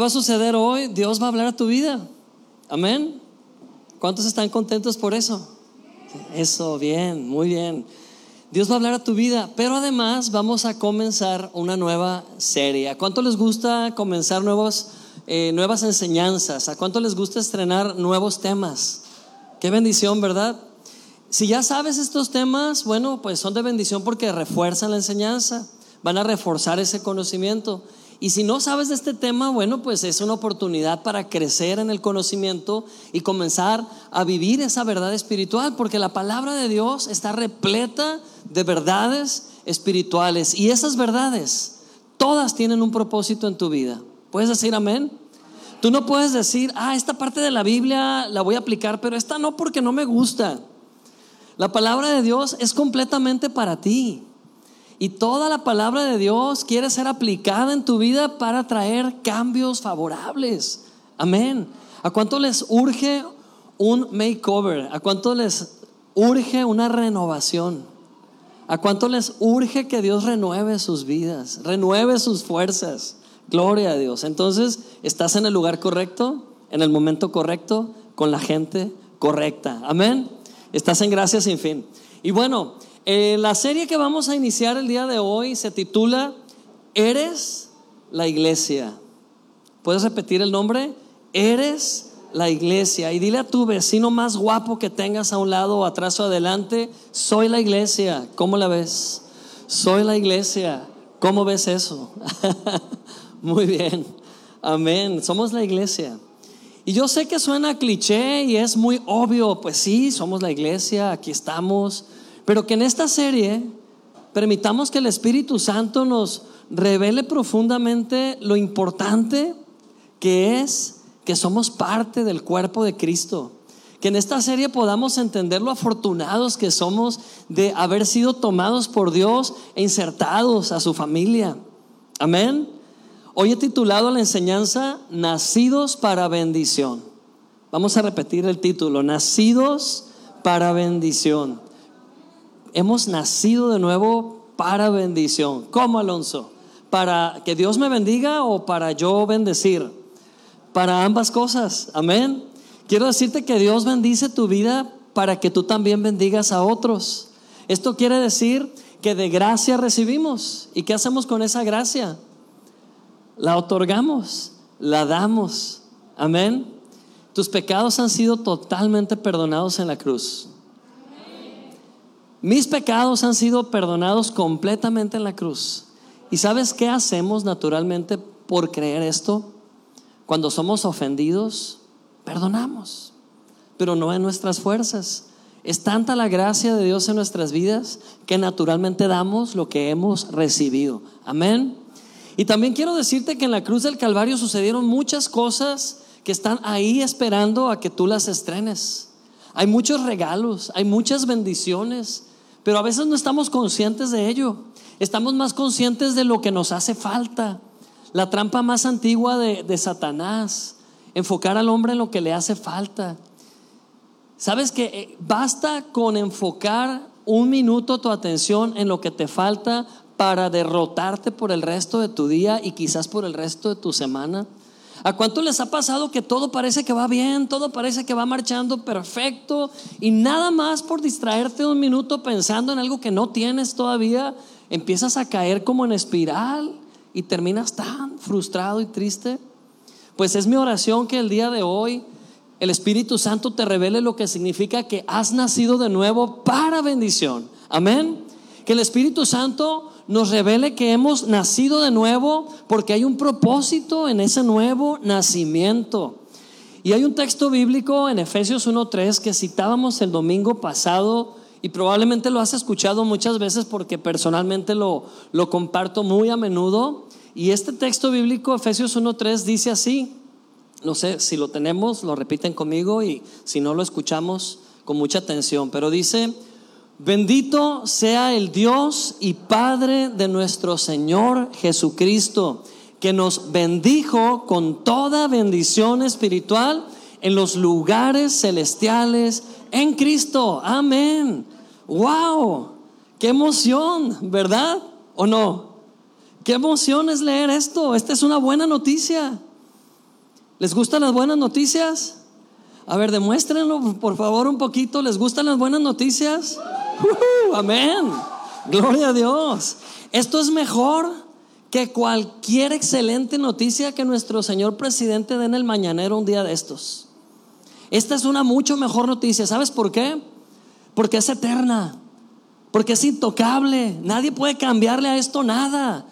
¿Qué va a suceder hoy? Dios va a hablar a tu vida. Amén. ¿Cuántos están contentos por eso? Eso, bien, muy bien. Dios va a hablar a tu vida, pero además vamos a comenzar una nueva serie. ¿A cuánto les gusta comenzar nuevos, eh, nuevas enseñanzas? ¿A cuánto les gusta estrenar nuevos temas? Qué bendición, ¿verdad? Si ya sabes estos temas, bueno, pues son de bendición porque refuerzan la enseñanza, van a reforzar ese conocimiento. Y si no sabes de este tema, bueno, pues es una oportunidad para crecer en el conocimiento y comenzar a vivir esa verdad espiritual, porque la palabra de Dios está repleta de verdades espirituales. Y esas verdades, todas tienen un propósito en tu vida. ¿Puedes decir amén? Tú no puedes decir, ah, esta parte de la Biblia la voy a aplicar, pero esta no porque no me gusta. La palabra de Dios es completamente para ti. Y toda la palabra de Dios quiere ser aplicada en tu vida para traer cambios favorables. Amén. ¿A cuánto les urge un makeover? ¿A cuánto les urge una renovación? ¿A cuánto les urge que Dios renueve sus vidas, renueve sus fuerzas? Gloria a Dios. Entonces, estás en el lugar correcto, en el momento correcto, con la gente correcta. Amén. Estás en gracia sin fin. Y bueno, eh, la serie que vamos a iniciar el día de hoy se titula Eres la iglesia. ¿Puedes repetir el nombre? Eres la iglesia. Y dile a tu vecino más guapo que tengas a un lado atrás o adelante, soy la iglesia. ¿Cómo la ves? Soy la iglesia. ¿Cómo ves eso? Muy bien. Amén. Somos la iglesia. Y yo sé que suena cliché y es muy obvio, pues sí, somos la iglesia, aquí estamos, pero que en esta serie permitamos que el Espíritu Santo nos revele profundamente lo importante que es que somos parte del cuerpo de Cristo. Que en esta serie podamos entender lo afortunados que somos de haber sido tomados por Dios e insertados a su familia. Amén. Hoy he titulado la enseñanza Nacidos para bendición. Vamos a repetir el título, Nacidos para bendición. Hemos nacido de nuevo para bendición. ¿Cómo, Alonso? ¿Para que Dios me bendiga o para yo bendecir? Para ambas cosas. Amén. Quiero decirte que Dios bendice tu vida para que tú también bendigas a otros. Esto quiere decir que de gracia recibimos. ¿Y qué hacemos con esa gracia? la otorgamos, la damos. Amén. Tus pecados han sido totalmente perdonados en la cruz. Mis pecados han sido perdonados completamente en la cruz. ¿Y sabes qué hacemos naturalmente por creer esto? Cuando somos ofendidos, perdonamos, pero no en nuestras fuerzas. Es tanta la gracia de Dios en nuestras vidas que naturalmente damos lo que hemos recibido. Amén. Y también quiero decirte que en la cruz del Calvario sucedieron muchas cosas que están ahí esperando a que tú las estrenes. Hay muchos regalos, hay muchas bendiciones, pero a veces no estamos conscientes de ello. Estamos más conscientes de lo que nos hace falta. La trampa más antigua de, Satanás, enfocar al hombre en lo que le hace falta. Sabes que eh, basta con enfocar un minuto tu atención en lo que te falta para derrotarte por el resto de tu día y quizás por el resto de tu semana? ¿A cuánto les ha pasado que todo parece que va bien, todo parece que va marchando perfecto y nada más por distraerte un minuto pensando en algo que no tienes todavía, empiezas a caer como en espiral y terminas tan frustrado y triste? Pues es mi oración que el día de hoy el Espíritu Santo te revele lo que significa que has nacido de nuevo para bendición. Amén. Que el Espíritu Santo nos revele que hemos nacido de nuevo porque hay un propósito en ese nuevo nacimiento. Y hay un texto bíblico en Efesios 1.3 que citábamos el domingo pasado y probablemente lo has escuchado muchas veces porque personalmente lo, lo comparto muy a menudo. Y este texto bíblico, Efesios 1.3, dice así, no sé si lo tenemos, lo repiten conmigo y si no lo escuchamos con mucha atención, pero dice, Bendito sea el Dios y Padre de nuestro Señor Jesucristo, que nos bendijo con toda bendición espiritual en los lugares celestiales en Cristo. Amén. ¡Wow! ¡Qué emoción! ¿Verdad? ¿O no? ¿Qué emoción es leer esto? Esta es una buena noticia. ¿Les gustan las buenas noticias? A ver, demuéstrenlo por favor un poquito. ¿Les gustan las buenas noticias? Amén. Gloria a Dios. Esto es mejor que cualquier excelente noticia que nuestro señor presidente dé en el mañanero un día de estos. Esta es una mucho mejor noticia. ¿Sabes por qué? Porque es eterna. Porque es intocable. Nadie puede cambiarle a esto nada.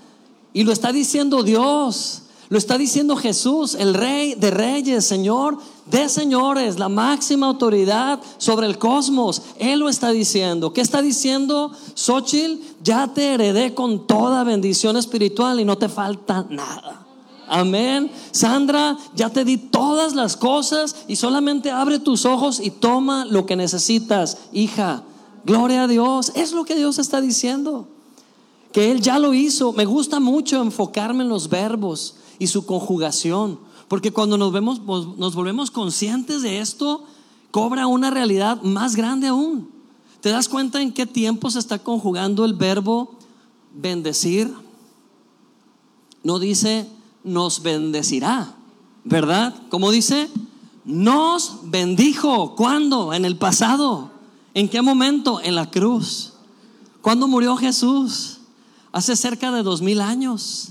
Y lo está diciendo Dios. Lo está diciendo Jesús, el rey de reyes, Señor de señores, la máxima autoridad sobre el cosmos. Él lo está diciendo. ¿Qué está diciendo Xochitl? Ya te heredé con toda bendición espiritual y no te falta nada. Amén. Sandra, ya te di todas las cosas y solamente abre tus ojos y toma lo que necesitas, hija. Gloria a Dios. Es lo que Dios está diciendo. Que Él ya lo hizo. Me gusta mucho enfocarme en los verbos y su conjugación. Porque cuando nos, vemos, nos volvemos conscientes de esto, cobra una realidad más grande aún. ¿Te das cuenta en qué tiempo se está conjugando el verbo bendecir? No dice nos bendecirá, ¿verdad? Como dice, nos bendijo. ¿Cuándo? En el pasado. ¿En qué momento? En la cruz. ¿Cuándo murió Jesús? Hace cerca de dos mil años.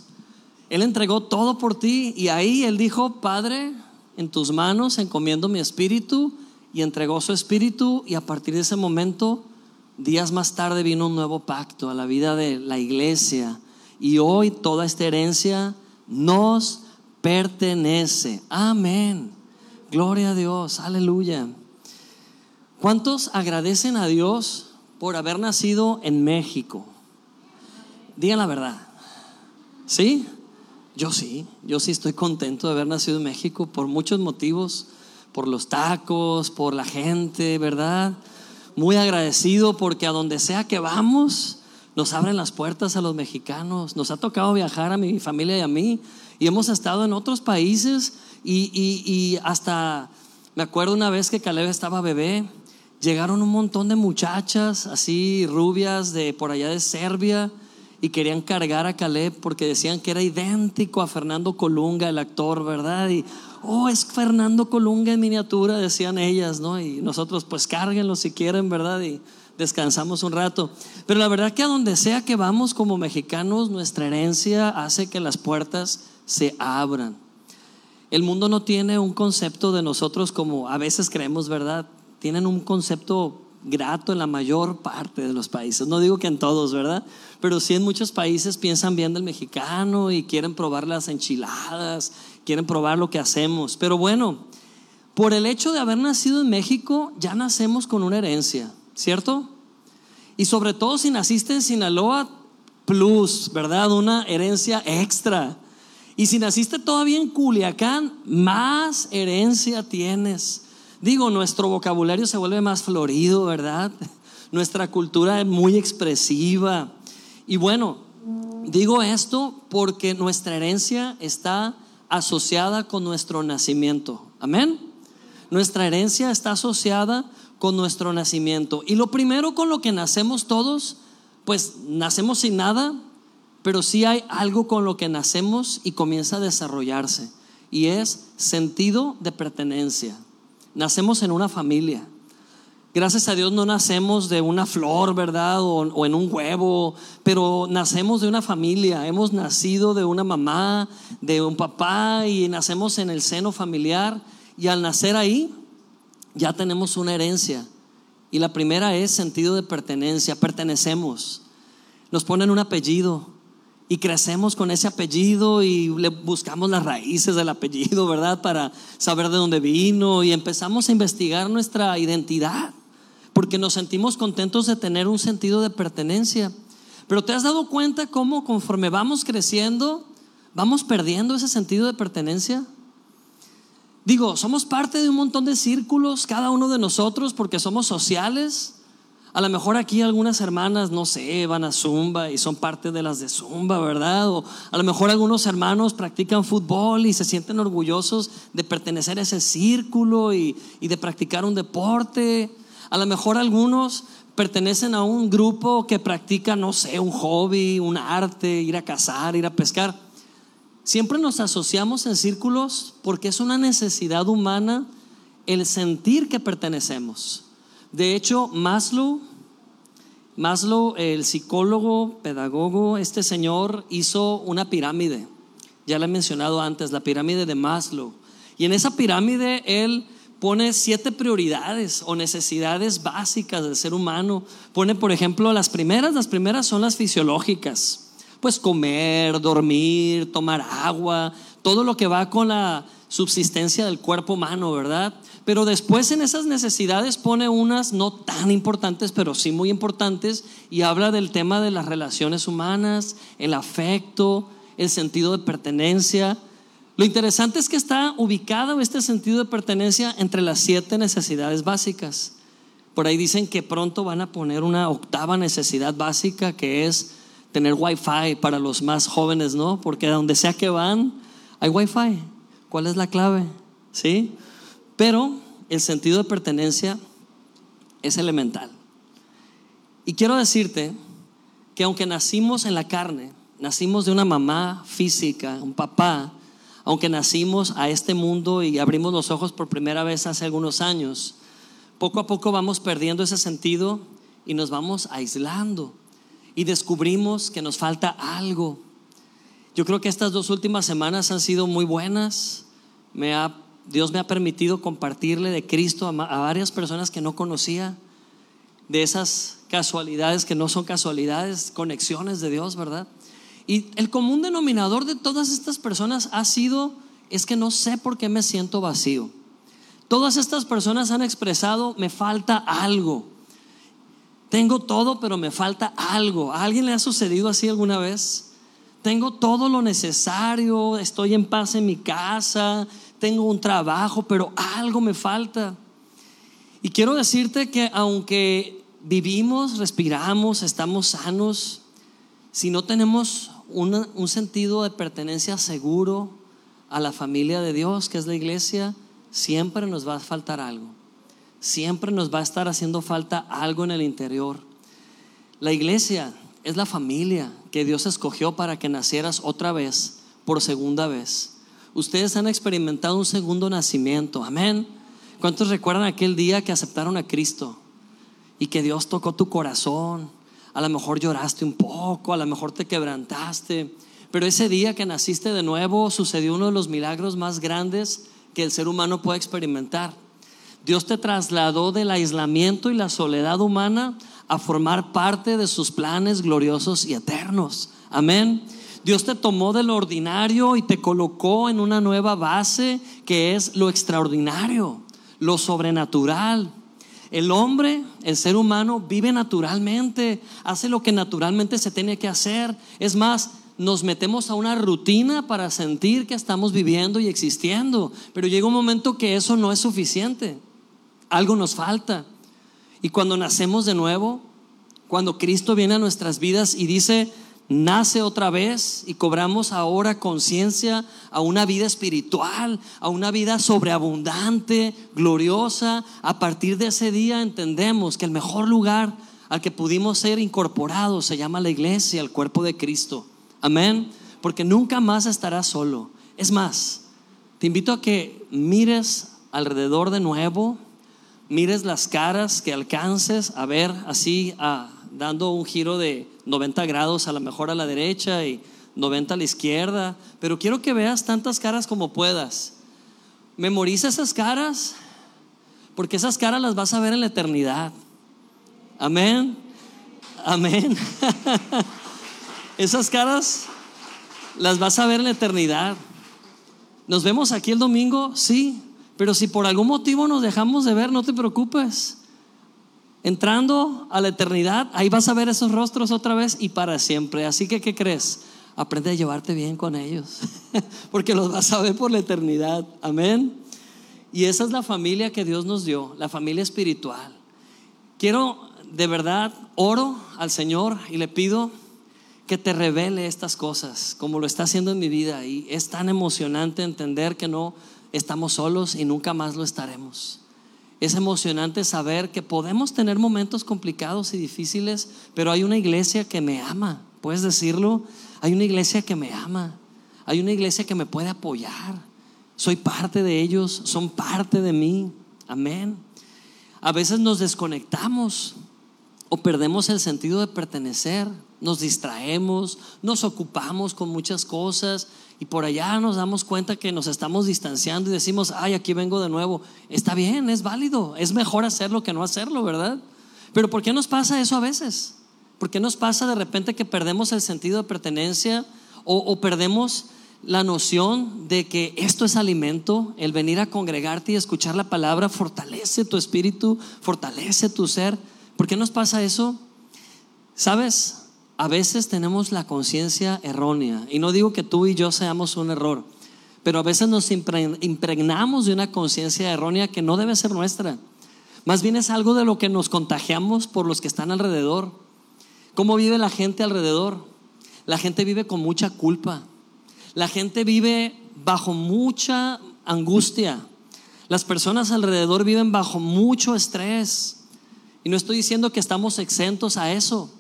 Él entregó todo por ti y ahí Él dijo, Padre, en tus manos encomiendo mi espíritu y entregó su espíritu y a partir de ese momento, días más tarde vino un nuevo pacto a la vida de la iglesia y hoy toda esta herencia nos pertenece. Amén. Gloria a Dios, aleluya. ¿Cuántos agradecen a Dios por haber nacido en México? Digan la verdad. ¿Sí? Yo sí, yo sí estoy contento de haber nacido en México por muchos motivos, por los tacos, por la gente, ¿verdad? Muy agradecido porque a donde sea que vamos, nos abren las puertas a los mexicanos. Nos ha tocado viajar a mi familia y a mí y hemos estado en otros países y, y hasta, me acuerdo una vez que Caleb estaba bebé, llegaron un montón de muchachas así rubias de por allá de Serbia y querían cargar a Caleb porque decían que era idéntico a Fernando Colunga, el actor, ¿verdad? Y, oh, es Fernando Colunga en miniatura, decían ellas, ¿no? Y nosotros, pues cárguenlo si quieren, ¿verdad? Y descansamos un rato. Pero la verdad que a donde sea que vamos como mexicanos, nuestra herencia hace que las puertas se abran. El mundo no tiene un concepto de nosotros como a veces creemos, ¿verdad? Tienen un concepto grato en la mayor parte de los países. No digo que en todos, ¿verdad? Pero sí en muchos países piensan bien del mexicano y quieren probar las enchiladas, quieren probar lo que hacemos. Pero bueno, por el hecho de haber nacido en México, ya nacemos con una herencia, ¿cierto? Y sobre todo si naciste en Sinaloa, plus, ¿verdad? Una herencia extra. Y si naciste todavía en Culiacán, más herencia tienes. Digo, nuestro vocabulario se vuelve más florido, ¿verdad? Nuestra cultura es muy expresiva. Y bueno, digo esto porque nuestra herencia está asociada con nuestro nacimiento. Amén. Nuestra herencia está asociada con nuestro nacimiento. Y lo primero con lo que nacemos todos, pues nacemos sin nada, pero sí hay algo con lo que nacemos y comienza a desarrollarse. Y es sentido de pertenencia. Nacemos en una familia. Gracias a Dios no nacemos de una flor, ¿verdad? O, en un huevo, pero nacemos de una familia. Hemos nacido de una mamá, de un papá y nacemos en el seno familiar. Y al nacer ahí, ya tenemos una herencia. Y la primera es sentido de pertenencia. Pertenecemos. Nos ponen un apellido y crecemos con ese apellido y le buscamos las raíces del apellido, ¿verdad? Para saber de dónde vino y empezamos a investigar nuestra identidad, porque nos sentimos contentos de tener un sentido de pertenencia. Pero ¿te has dado cuenta cómo conforme vamos creciendo, vamos perdiendo ese sentido de pertenencia? Digo, somos parte de un montón de círculos, cada uno de nosotros, porque somos sociales a lo mejor aquí algunas hermanas, no sé, van a Zumba y son parte de las de Zumba, ¿verdad? O a lo mejor algunos hermanos practican fútbol y se sienten orgullosos de pertenecer a ese círculo y, de practicar un deporte. A lo mejor algunos pertenecen a un grupo que practica, no sé, un hobby, un arte, ir a cazar, ir a pescar. Siempre nos asociamos en círculos porque es una necesidad humana el sentir que pertenecemos. De hecho, Maslow, Maslow, el psicólogo, pedagogo, este señor hizo una pirámide. Ya le he mencionado antes, la pirámide de Maslow. Y en esa pirámide él pone siete prioridades o necesidades básicas del ser humano. Pone, por ejemplo, las primeras, las primeras son las fisiológicas pues comer, dormir, tomar agua, todo lo que va con la subsistencia del cuerpo humano, ¿verdad? Pero después en esas necesidades pone unas no tan importantes, pero sí muy importantes, y habla del tema de las relaciones humanas, el afecto, el sentido de pertenencia. Lo interesante es que está ubicado este sentido de pertenencia entre las siete necesidades básicas. Por ahí dicen que pronto van a poner una octava necesidad básica que es tener wifi para los más jóvenes, ¿no? Porque donde sea que van, hay wifi. ¿Cuál es la clave? ¿Sí? Pero el sentido de pertenencia es elemental. Y quiero decirte que aunque nacimos en la carne, nacimos de una mamá física, un papá, aunque nacimos a este mundo y abrimos los ojos por primera vez hace algunos años, poco a poco vamos perdiendo ese sentido y nos vamos aislando y descubrimos que nos falta algo. Yo creo que estas dos últimas semanas han sido muy buenas. Me ha, Dios me ha permitido compartirle de Cristo a, varias personas que no conocía, de esas casualidades que no son casualidades, conexiones de Dios, ¿verdad? Y el común denominador de todas estas personas ha sido, es que no sé por qué me siento vacío. Todas estas personas han expresado, me falta algo. Tengo todo, pero me falta algo. ¿A alguien le ha sucedido así alguna vez? Tengo todo lo necesario, estoy en paz en mi casa, tengo un trabajo, pero algo me falta. Y quiero decirte que aunque vivimos, respiramos, estamos sanos, si no tenemos un sentido de pertenencia seguro a la familia de Dios, que es la iglesia, siempre nos va a faltar algo siempre nos va a estar haciendo falta algo en el interior. La iglesia es la familia que Dios escogió para que nacieras otra vez, por segunda vez. Ustedes han experimentado un segundo nacimiento, amén. ¿Cuántos recuerdan aquel día que aceptaron a Cristo y que Dios tocó tu corazón? A lo mejor lloraste un poco, a lo mejor te quebrantaste, pero ese día que naciste de nuevo sucedió uno de los milagros más grandes que el ser humano puede experimentar. Dios te trasladó del aislamiento y la soledad humana a formar parte de sus planes gloriosos y eternos. Amén. Dios te tomó de lo ordinario y te colocó en una nueva base que es lo extraordinario, lo sobrenatural. El hombre, el ser humano, vive naturalmente, hace lo que naturalmente se tiene que hacer. Es más, nos metemos a una rutina para sentir que estamos viviendo y existiendo, pero llega un momento que eso no es suficiente algo nos falta. Y cuando nacemos de nuevo, cuando Cristo viene a nuestras vidas y dice, nace otra vez y cobramos ahora conciencia a una vida espiritual, a una vida sobreabundante, gloriosa, a partir de ese día entendemos que el mejor lugar al que pudimos ser incorporados se llama la iglesia, el cuerpo de Cristo. Amén. Porque nunca más estarás solo. Es más, te invito a que mires alrededor de nuevo mires las caras que alcances a ver así, dando un giro de 90 grados a lo mejor a la derecha y 90 a la izquierda, pero quiero que veas tantas caras como puedas. Memoriza esas caras, porque esas caras las vas a ver en la eternidad. Amén. Amén. esas caras las vas a ver en la eternidad. Nos vemos aquí el domingo, sí, pero si por algún motivo nos dejamos de ver, no te preocupes. Entrando a la eternidad, ahí vas a ver esos rostros otra vez y para siempre. Así que, ¿qué crees? Aprende a llevarte bien con ellos, porque los vas a ver por la eternidad. Amén. Y esa es la familia que Dios nos dio, la familia espiritual. Quiero, de verdad, oro al Señor y le pido que te revele estas cosas, como lo está haciendo en mi vida. Y es tan emocionante entender que no estamos solos y nunca más lo estaremos. Es emocionante saber que podemos tener momentos complicados y difíciles, pero hay una iglesia que me ama. ¿Puedes decirlo? Hay una iglesia que me ama. hay una iglesia que me puede apoyar. Soy parte de ellos, son parte de mí. Amén. A veces nos desconectamos o perdemos el sentido de pertenecer, nos distraemos, nos ocupamos con muchas cosas y por allá nos damos cuenta que nos estamos distanciando y decimos, ay, aquí vengo de nuevo. Está bien, es válido, es mejor hacerlo que no hacerlo, ¿verdad? Pero ¿por qué nos pasa eso a veces? ¿Por qué nos pasa de repente que perdemos el sentido de pertenencia o, perdemos la noción de que esto es alimento, el venir a congregarte y escuchar la palabra fortalece tu espíritu, fortalece tu ser? ¿Por qué nos pasa eso? ¿Sabes? A veces tenemos la conciencia errónea y no digo que tú y yo seamos un error, pero a veces nos impregnamos de una conciencia errónea que no debe ser nuestra. Más bien es algo de lo que nos contagiamos por los que están alrededor. ¿Cómo vive la gente alrededor? La gente vive con mucha culpa. La gente vive bajo mucha angustia. Las personas alrededor viven bajo mucho estrés. Y no estoy diciendo que estamos exentos a eso.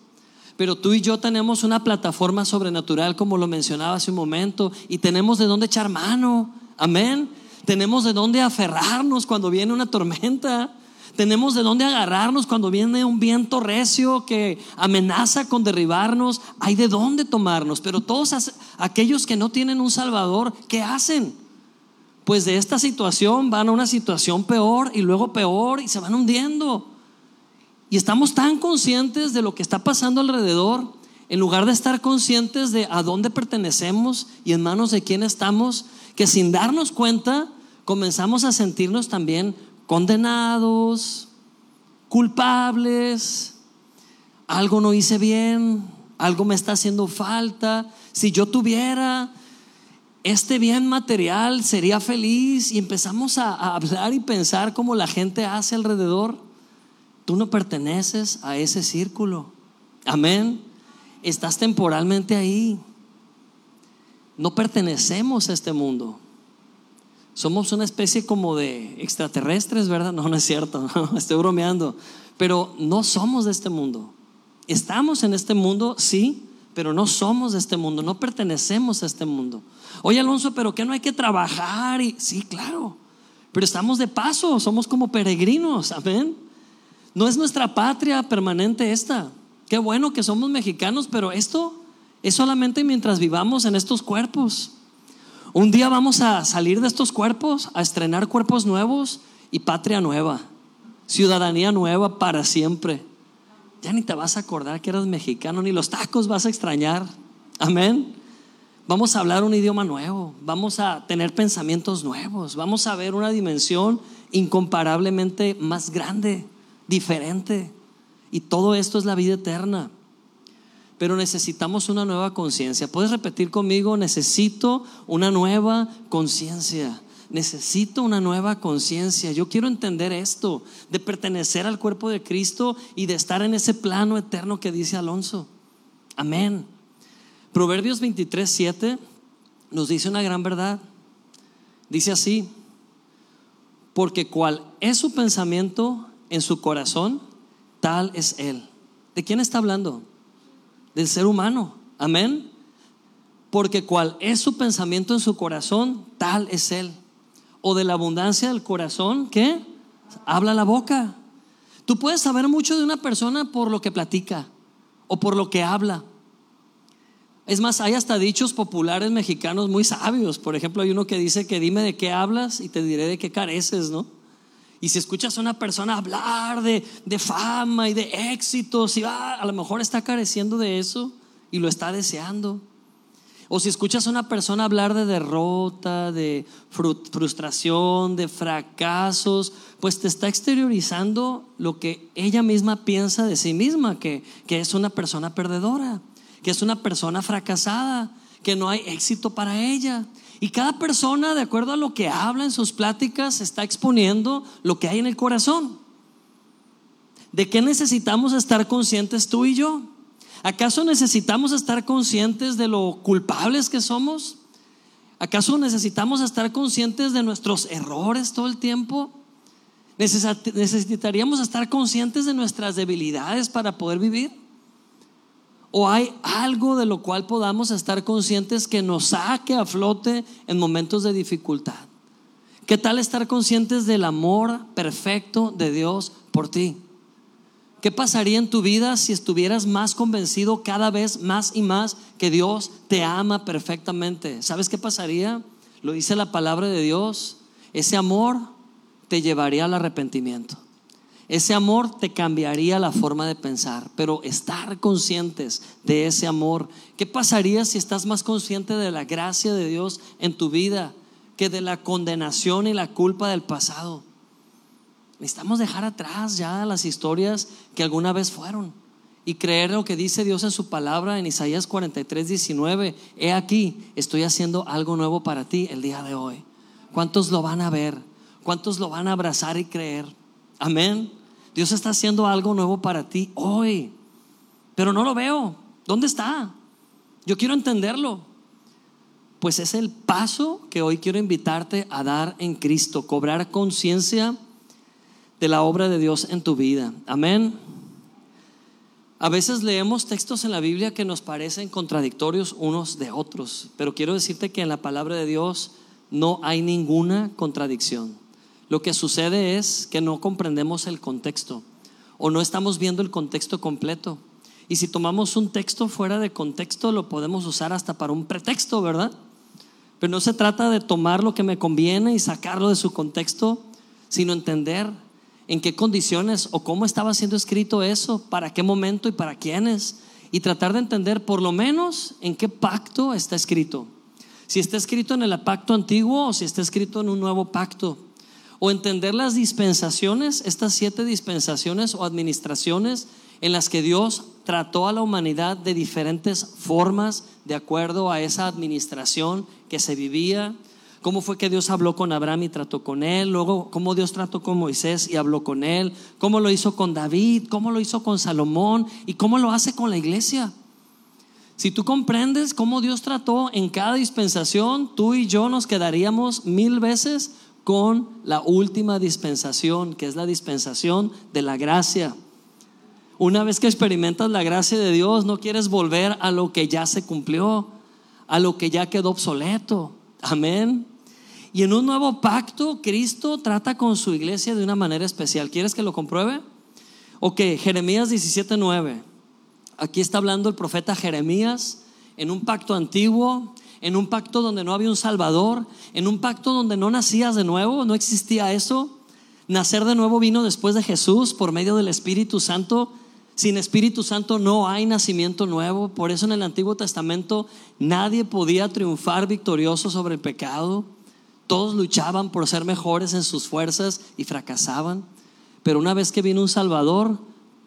Pero tú y yo tenemos una plataforma sobrenatural, como lo mencionaba hace un momento, y tenemos de dónde echar mano. Amén. Tenemos de dónde aferrarnos cuando viene una tormenta. Tenemos de dónde agarrarnos cuando viene un viento recio que amenaza con derribarnos. Hay de dónde tomarnos. Pero todos aquellos que no tienen un Salvador, ¿qué hacen? Pues de esta situación van a una situación peor y luego peor y se van hundiendo. Y estamos tan conscientes de lo que está pasando alrededor, en lugar de estar conscientes de a dónde pertenecemos y en manos de quién estamos, que sin darnos cuenta comenzamos a sentirnos también condenados, culpables, algo no hice bien, algo me está haciendo falta. Si yo tuviera este bien material, sería feliz. Y empezamos a, hablar y pensar como la gente hace alrededor. Tú no perteneces a ese círculo. Amén. Estás temporalmente ahí. No pertenecemos a este mundo. Somos una especie como de extraterrestres, ¿verdad? No, no es cierto, estoy bromeando. Pero no somos de este mundo. Estamos en este mundo, sí, pero no somos de este mundo, no pertenecemos a este mundo. Oye, Alonso, pero que no hay que trabajar? Y sí, claro, pero estamos de paso, somos como peregrinos, amén. No es nuestra patria permanente esta. Qué bueno que somos mexicanos, pero esto es solamente mientras vivamos en estos cuerpos. Un día vamos a salir de estos cuerpos, a estrenar cuerpos nuevos y patria nueva, ciudadanía nueva para siempre. Ya ni te vas a acordar que eras mexicano, ni los tacos vas a extrañar. Amén. Vamos a hablar un idioma nuevo, vamos a tener pensamientos nuevos, vamos a ver una dimensión incomparablemente más grande, diferente. Y todo esto es la vida eterna pero necesitamos una nueva conciencia. ¿Puedes repetir conmigo? Necesito una nueva conciencia. Necesito una nueva conciencia. Yo quiero entender esto, de pertenecer al cuerpo de Cristo y de estar en ese plano eterno que dice Alonso. Amén. Proverbios 23, 7 nos dice una gran verdad. Dice así, porque cual es su pensamiento en su corazón, tal es él. ¿De quién está hablando? del ser humano. Amén. Porque cual es su pensamiento en su corazón, tal es él. O de la abundancia del corazón, ¿qué? Habla la boca. Tú puedes saber mucho de una persona por lo que platica o por lo que habla. Es más, hay hasta dichos populares mexicanos muy sabios. Por ejemplo, hay uno que dice que dime de qué hablas y te diré de qué careces, ¿no? Y si escuchas a una persona hablar de, fama y de éxitos, y a lo mejor está careciendo de eso y lo está deseando. O si escuchas a una persona hablar de derrota, de frustración, de fracasos, pues te está exteriorizando lo que ella misma piensa de sí misma, que, que es una persona perdedora, que es una persona fracasada, que no hay éxito para ella. Y cada persona, de acuerdo a lo que habla en sus pláticas, está exponiendo lo que hay en el corazón. ¿De qué necesitamos estar conscientes tú y yo? ¿Acaso necesitamos estar conscientes de lo culpables que somos? ¿Acaso necesitamos estar conscientes de nuestros errores todo el tiempo? ¿Necesitaríamos estar conscientes de nuestras debilidades para poder vivir? ¿O hay algo de lo cual podamos estar conscientes que nos saque a flote en momentos de dificultad? ¿Qué tal estar conscientes del amor perfecto de Dios por ti? ¿Qué pasaría en tu vida si estuvieras más convencido cada vez más y más que Dios te ama perfectamente? ¿Sabes qué pasaría? Lo dice la palabra de Dios. Ese amor te llevaría al arrepentimiento. Ese amor te cambiaría la forma de pensar, pero estar conscientes de ese amor. ¿Qué pasaría si estás más consciente de la gracia de Dios en tu vida que de la condenación y la culpa del pasado? Necesitamos dejar atrás ya las historias que alguna vez fueron y creer lo que dice Dios en su palabra en Isaías 43, 19. He aquí, estoy haciendo algo nuevo para ti el día de hoy. ¿Cuántos lo van a ver? ¿Cuántos lo van a abrazar y creer? Amén. Dios está haciendo algo nuevo para ti hoy, pero no lo veo. ¿Dónde está? Yo quiero entenderlo. Pues es el paso que hoy quiero invitarte a dar en Cristo, cobrar conciencia de la obra de Dios en tu vida. Amén. A veces leemos textos en la Biblia que nos parecen contradictorios unos de otros, pero quiero decirte que en la palabra de Dios no hay ninguna contradicción. Lo que sucede es que no comprendemos el contexto o no estamos viendo el contexto completo. Y si tomamos un texto fuera de contexto, lo podemos usar hasta para un pretexto, ¿verdad? Pero no se trata de tomar lo que me conviene y sacarlo de su contexto, sino entender en qué condiciones o cómo estaba siendo escrito eso, para qué momento y para quiénes, y tratar de entender por lo menos en qué pacto está escrito. Si está escrito en el pacto antiguo o si está escrito en un nuevo pacto. O entender las dispensaciones, estas siete dispensaciones o administraciones en las que Dios trató a la humanidad de diferentes formas de acuerdo a esa administración que se vivía. Cómo fue que Dios habló con Abraham y trató con él, luego cómo Dios trató con Moisés y habló con él, cómo lo hizo con David, cómo lo hizo con Salomón. Y cómo lo hace con la iglesia. Si tú comprendes cómo Dios trató en cada dispensación, tú y yo nos quedaríamos mil veces con la última dispensación, que es la dispensación de la gracia. Una vez que experimentas la gracia de Dios, no quieres volver a lo que ya se cumplió, a lo que ya quedó obsoleto. Amén. Y en un nuevo pacto, Cristo trata con su iglesia de una manera especial. ¿Quieres que lo compruebe? Ok, Jeremías 17:9. Aquí está hablando el profeta Jeremías en un pacto antiguo, en un pacto donde no había un Salvador, en un pacto donde no nacías de nuevo, no existía eso. Nacer de nuevo vino después de Jesús por medio del Espíritu Santo. Sin Espíritu Santo no hay nacimiento nuevo. Por eso en el Antiguo Testamento nadie podía triunfar victorioso sobre el pecado. Todos luchaban por ser mejores en sus fuerzas y fracasaban. Pero una vez que vino un Salvador,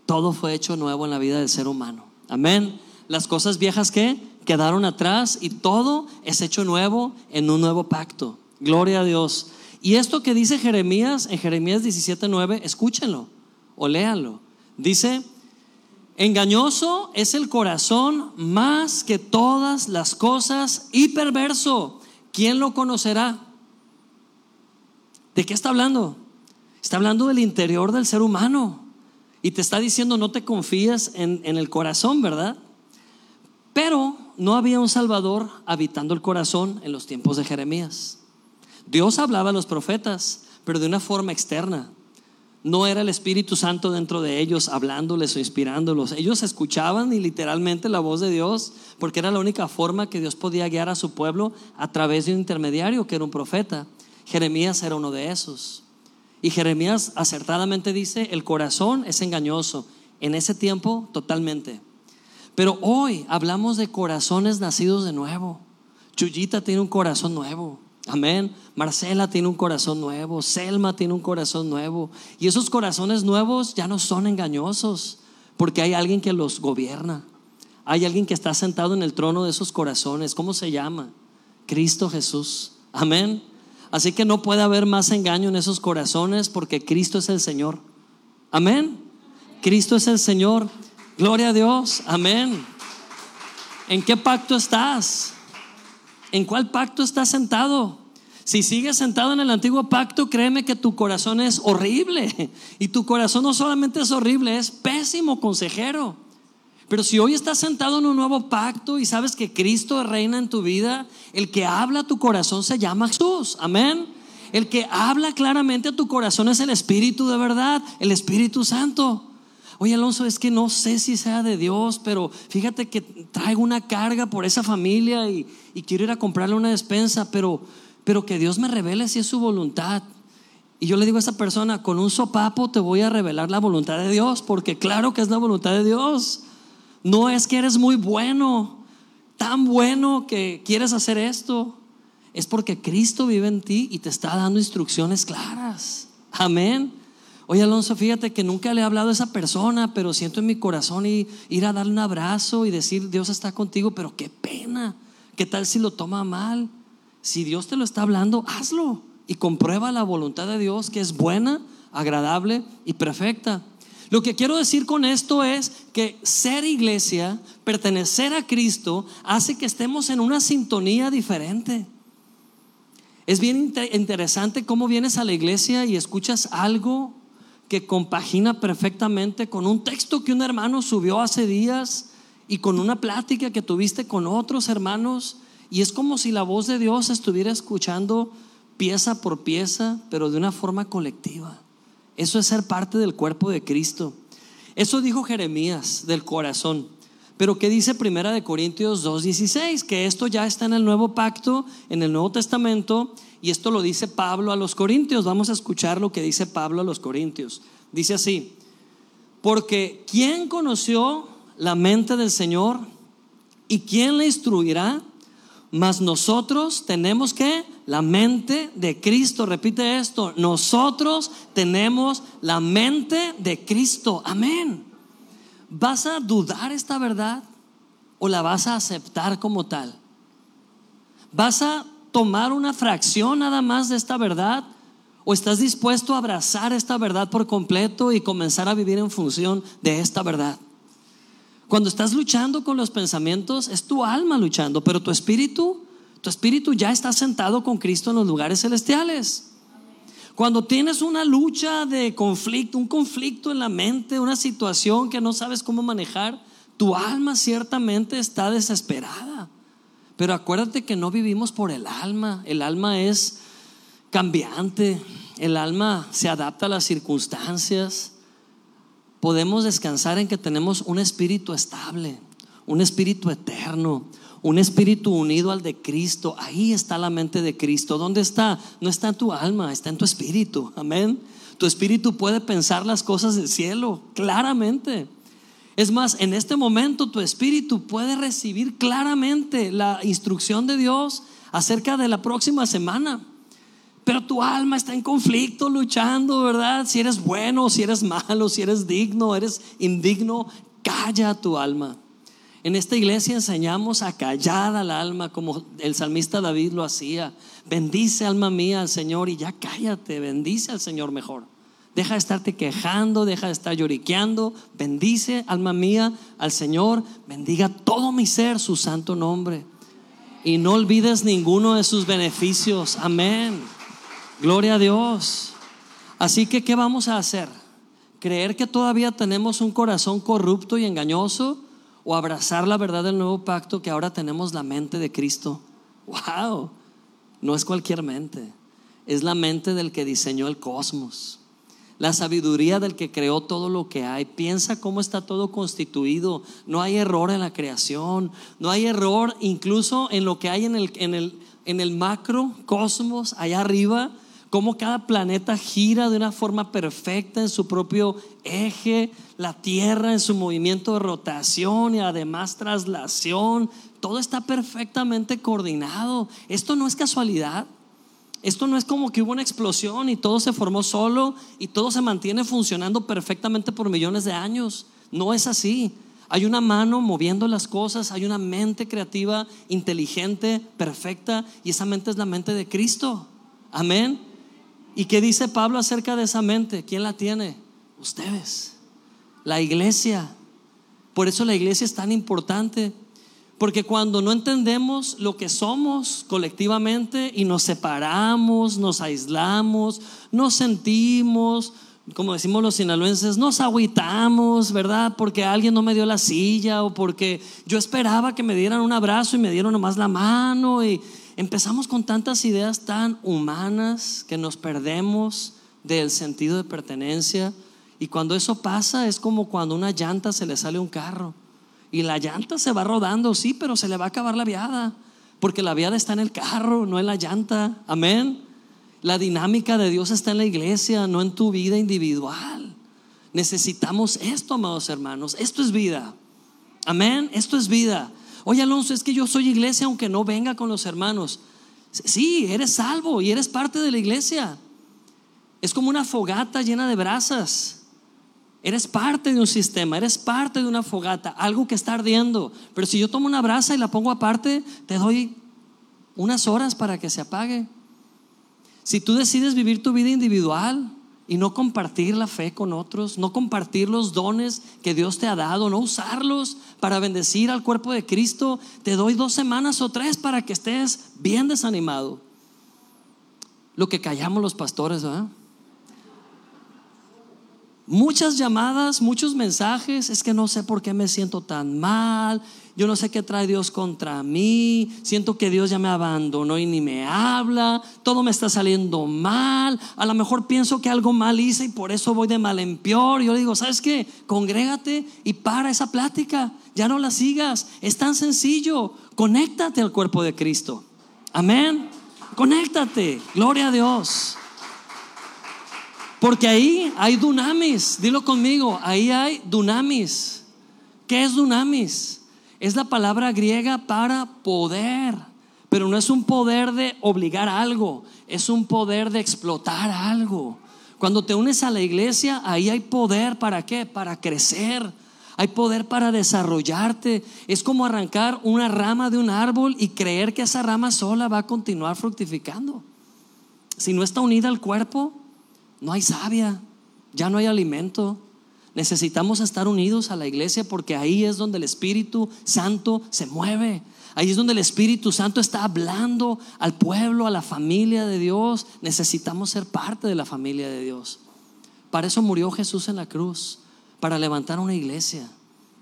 todo fue hecho nuevo en la vida del ser humano. Amén. Las cosas viejas que quedaron atrás y todo es hecho nuevo en un nuevo pacto. Gloria a Dios. Y esto que dice Jeremías en Jeremías 17:9, escúchenlo o léanlo. Dice, engañoso es el corazón más que todas las cosas y perverso. ¿Quién lo conocerá? ¿De qué está hablando? Está hablando del interior del ser humano. Y te está diciendo no te confíes en, en el corazón, ¿verdad? Pero no había un Salvador habitando el corazón en los tiempos de Jeremías. Dios hablaba a los profetas, pero de una forma externa. No era el Espíritu Santo dentro de ellos hablándoles o inspirándolos. Ellos escuchaban y literalmente la voz de Dios porque era la única forma que Dios podía guiar a su pueblo a través de un intermediario que era un profeta. Jeremías era uno de esos. Y Jeremías acertadamente dice, el corazón es engañoso. En ese tiempo, totalmente. Pero hoy hablamos de corazones nacidos de nuevo. Chuyita tiene un corazón nuevo. Amén. Marcela tiene un corazón nuevo. Selma tiene un corazón nuevo. Y esos corazones nuevos ya no son engañosos porque hay alguien que los gobierna. Hay alguien que está sentado en el trono de esos corazones. ¿Cómo se llama? Cristo Jesús. Amén. Así que no puede haber más engaño en esos corazones porque Cristo es el Señor. Amén. Cristo es el Señor. Gloria a Dios. Amén. ¿En qué pacto estás? ¿En cuál pacto estás sentado? Si sigues sentado en el antiguo pacto, créeme que tu corazón es horrible. Y tu corazón no solamente es horrible, es pésimo consejero. Pero si hoy estás sentado en un nuevo pacto y sabes que Cristo reina en tu vida, el que habla a tu corazón se llama Jesús. Amén. El que habla claramente a tu corazón es el Espíritu de verdad, el Espíritu Santo. Oye, Alonso, es que no sé si sea de Dios, pero fíjate que traigo una carga por esa familia y, quiero ir a comprarle una despensa, pero, pero que Dios me revele si es su voluntad. Y yo le digo a esa persona, con un sopapo te voy a revelar la voluntad de Dios, porque claro que es la voluntad de Dios. No es que eres muy bueno, tan bueno que quieres hacer esto. Es porque Cristo vive en ti y te está dando instrucciones claras. Amén. Oye, Alonso, fíjate que nunca le he hablado a esa persona, pero siento en mi corazón ir a darle un abrazo y decir, Dios está contigo, pero qué pena. ¿Qué tal si lo toma mal? Si Dios te lo está hablando, hazlo y comprueba la voluntad de Dios que es buena, agradable y perfecta. Lo que quiero decir con esto es que ser iglesia, pertenecer a Cristo, hace que estemos en una sintonía diferente. Es bien interesante cómo vienes a la iglesia y escuchas algo que compagina perfectamente con un texto que un hermano subió hace días y con una plática que tuviste con otros hermanos. Y es como si la voz de Dios estuviera escuchando pieza por pieza, pero de una forma colectiva. Eso es ser parte del cuerpo de Cristo. Eso dijo Jeremías del corazón. Pero ¿qué dice Primera de Corintios 2:16? Que esto ya está en el nuevo pacto, en el Nuevo Testamento, y esto lo dice Pablo a los Corintios. Vamos a escuchar lo que dice Pablo a los Corintios. Dice así: Porque ¿quién conoció la mente del Señor y quién le instruirá? Mas nosotros tenemos que la mente de Cristo. Repite esto. Nosotros tenemos la mente de Cristo. Amén. ¿Vas a dudar esta verdad o la vas a aceptar como tal? ¿Vas a tomar una fracción nada más de esta verdad? ¿O estás dispuesto a abrazar esta verdad por completo y comenzar a vivir en función de esta verdad? Cuando estás luchando con los pensamientos, es tu alma luchando, pero tu espíritu, tu espíritu ya está sentado con Cristo en los lugares celestiales. Cuando tienes una lucha de conflicto, un conflicto en la mente, una situación que no sabes cómo manejar, tu alma ciertamente está desesperada. Pero acuérdate que no vivimos por el alma. El alma es cambiante. El alma se adapta a las circunstancias podemos descansar en que tenemos un espíritu estable, un espíritu eterno, un espíritu unido al de Cristo. Ahí está la mente de Cristo. ¿Dónde está? No está en tu alma, está en tu espíritu. Amén. Tu espíritu puede pensar las cosas del cielo claramente. Es más, en este momento tu espíritu puede recibir claramente la instrucción de Dios acerca de la próxima semana. Pero tu alma está en conflicto, luchando, ¿verdad? Si eres bueno, si eres malo, si eres digno, eres indigno, calla tu alma. En esta iglesia enseñamos a callar al alma como el salmista David lo hacía. Bendice alma mía al Señor y ya cállate, bendice al Señor mejor. Deja de estarte quejando, deja de estar lloriqueando. Bendice alma mía al Señor, bendiga todo mi ser su santo nombre. Y no olvides ninguno de sus beneficios. Amén. Gloria a Dios. Así que, ¿qué vamos a hacer? ¿Creer que todavía tenemos un corazón corrupto y engañoso? ¿O abrazar la verdad del nuevo pacto que ahora tenemos la mente de Cristo? ¡Wow! No es cualquier mente, es la mente del que diseñó el cosmos. La sabiduría del que creó todo lo que hay. Piensa cómo está todo constituido. No hay error en la creación. No hay error incluso en lo que hay en el, en el, en el macro cosmos allá arriba cómo cada planeta gira de una forma perfecta en su propio eje, la Tierra en su movimiento de rotación y además traslación, todo está perfectamente coordinado. Esto no es casualidad. Esto no es como que hubo una explosión y todo se formó solo y todo se mantiene funcionando perfectamente por millones de años. No es así. Hay una mano moviendo las cosas, hay una mente creativa, inteligente, perfecta y esa mente es la mente de Cristo. Amén. ¿Y qué dice Pablo acerca de esa mente? ¿Quién la tiene? Ustedes, la iglesia. Por eso la iglesia es tan importante. Porque cuando no entendemos lo que somos colectivamente y nos separamos, nos aislamos, nos sentimos, como decimos los sinaloenses, nos agüitamos, ¿verdad? Porque alguien no me dio la silla o porque yo esperaba que me dieran un abrazo y me dieron nomás la mano y empezamos con tantas ideas tan humanas que nos perdemos del sentido de pertenencia y cuando eso pasa es como cuando una llanta se le sale un carro y la llanta se va rodando, sí, pero se le va a acabar la viada porque la viada está en el carro, no en la llanta. Amén. La dinámica de Dios está en la iglesia, no en tu vida individual. Necesitamos esto, amados hermanos. Esto es vida. Amén. Esto es vida. Oye, Alonso, es que yo soy iglesia aunque no venga con los hermanos. Sí, eres salvo y eres parte de la iglesia. Es como una fogata llena de brasas. Eres parte de un sistema, eres parte de una fogata, algo que está ardiendo. Pero si yo tomo una brasa y la pongo aparte, te doy unas horas para que se apague. Si tú decides vivir tu vida individual y no compartir la fe con otros, no compartir los dones que Dios te ha dado, no usarlos para bendecir al cuerpo de Cristo, te doy dos semanas o tres para que estés bien desanimado. Lo que callamos los pastores, ¿verdad? Muchas llamadas, muchos mensajes, es que no sé por qué me siento tan mal, yo no sé qué trae Dios contra mí, siento que Dios ya me abandonó y ni me habla, todo me está saliendo mal, a lo mejor pienso que algo mal hice y por eso voy de mal en peor. Yo le digo, ¿sabes qué? Congrégate y para esa plática, ya no la sigas, es tan sencillo, conéctate al cuerpo de Cristo. Amén, conéctate, gloria a Dios. Porque ahí hay dunamis, dilo conmigo, ahí hay dunamis. ¿Qué es dunamis? Es la palabra griega para poder, pero no es un poder de obligar algo, es un poder de explotar algo. Cuando te unes a la iglesia, ahí hay poder para qué? Para crecer. Hay poder para desarrollarte. Es como arrancar una rama de un árbol y creer que esa rama sola va a continuar fructificando. Si no está unida al cuerpo, no hay savia, ya no hay alimento. Necesitamos estar unidos a la iglesia porque ahí es donde el Espíritu Santo se mueve. Ahí es donde el Espíritu Santo está hablando al pueblo, a la familia de Dios. Necesitamos ser parte de la familia de Dios. Para eso murió Jesús en la cruz, para levantar una iglesia,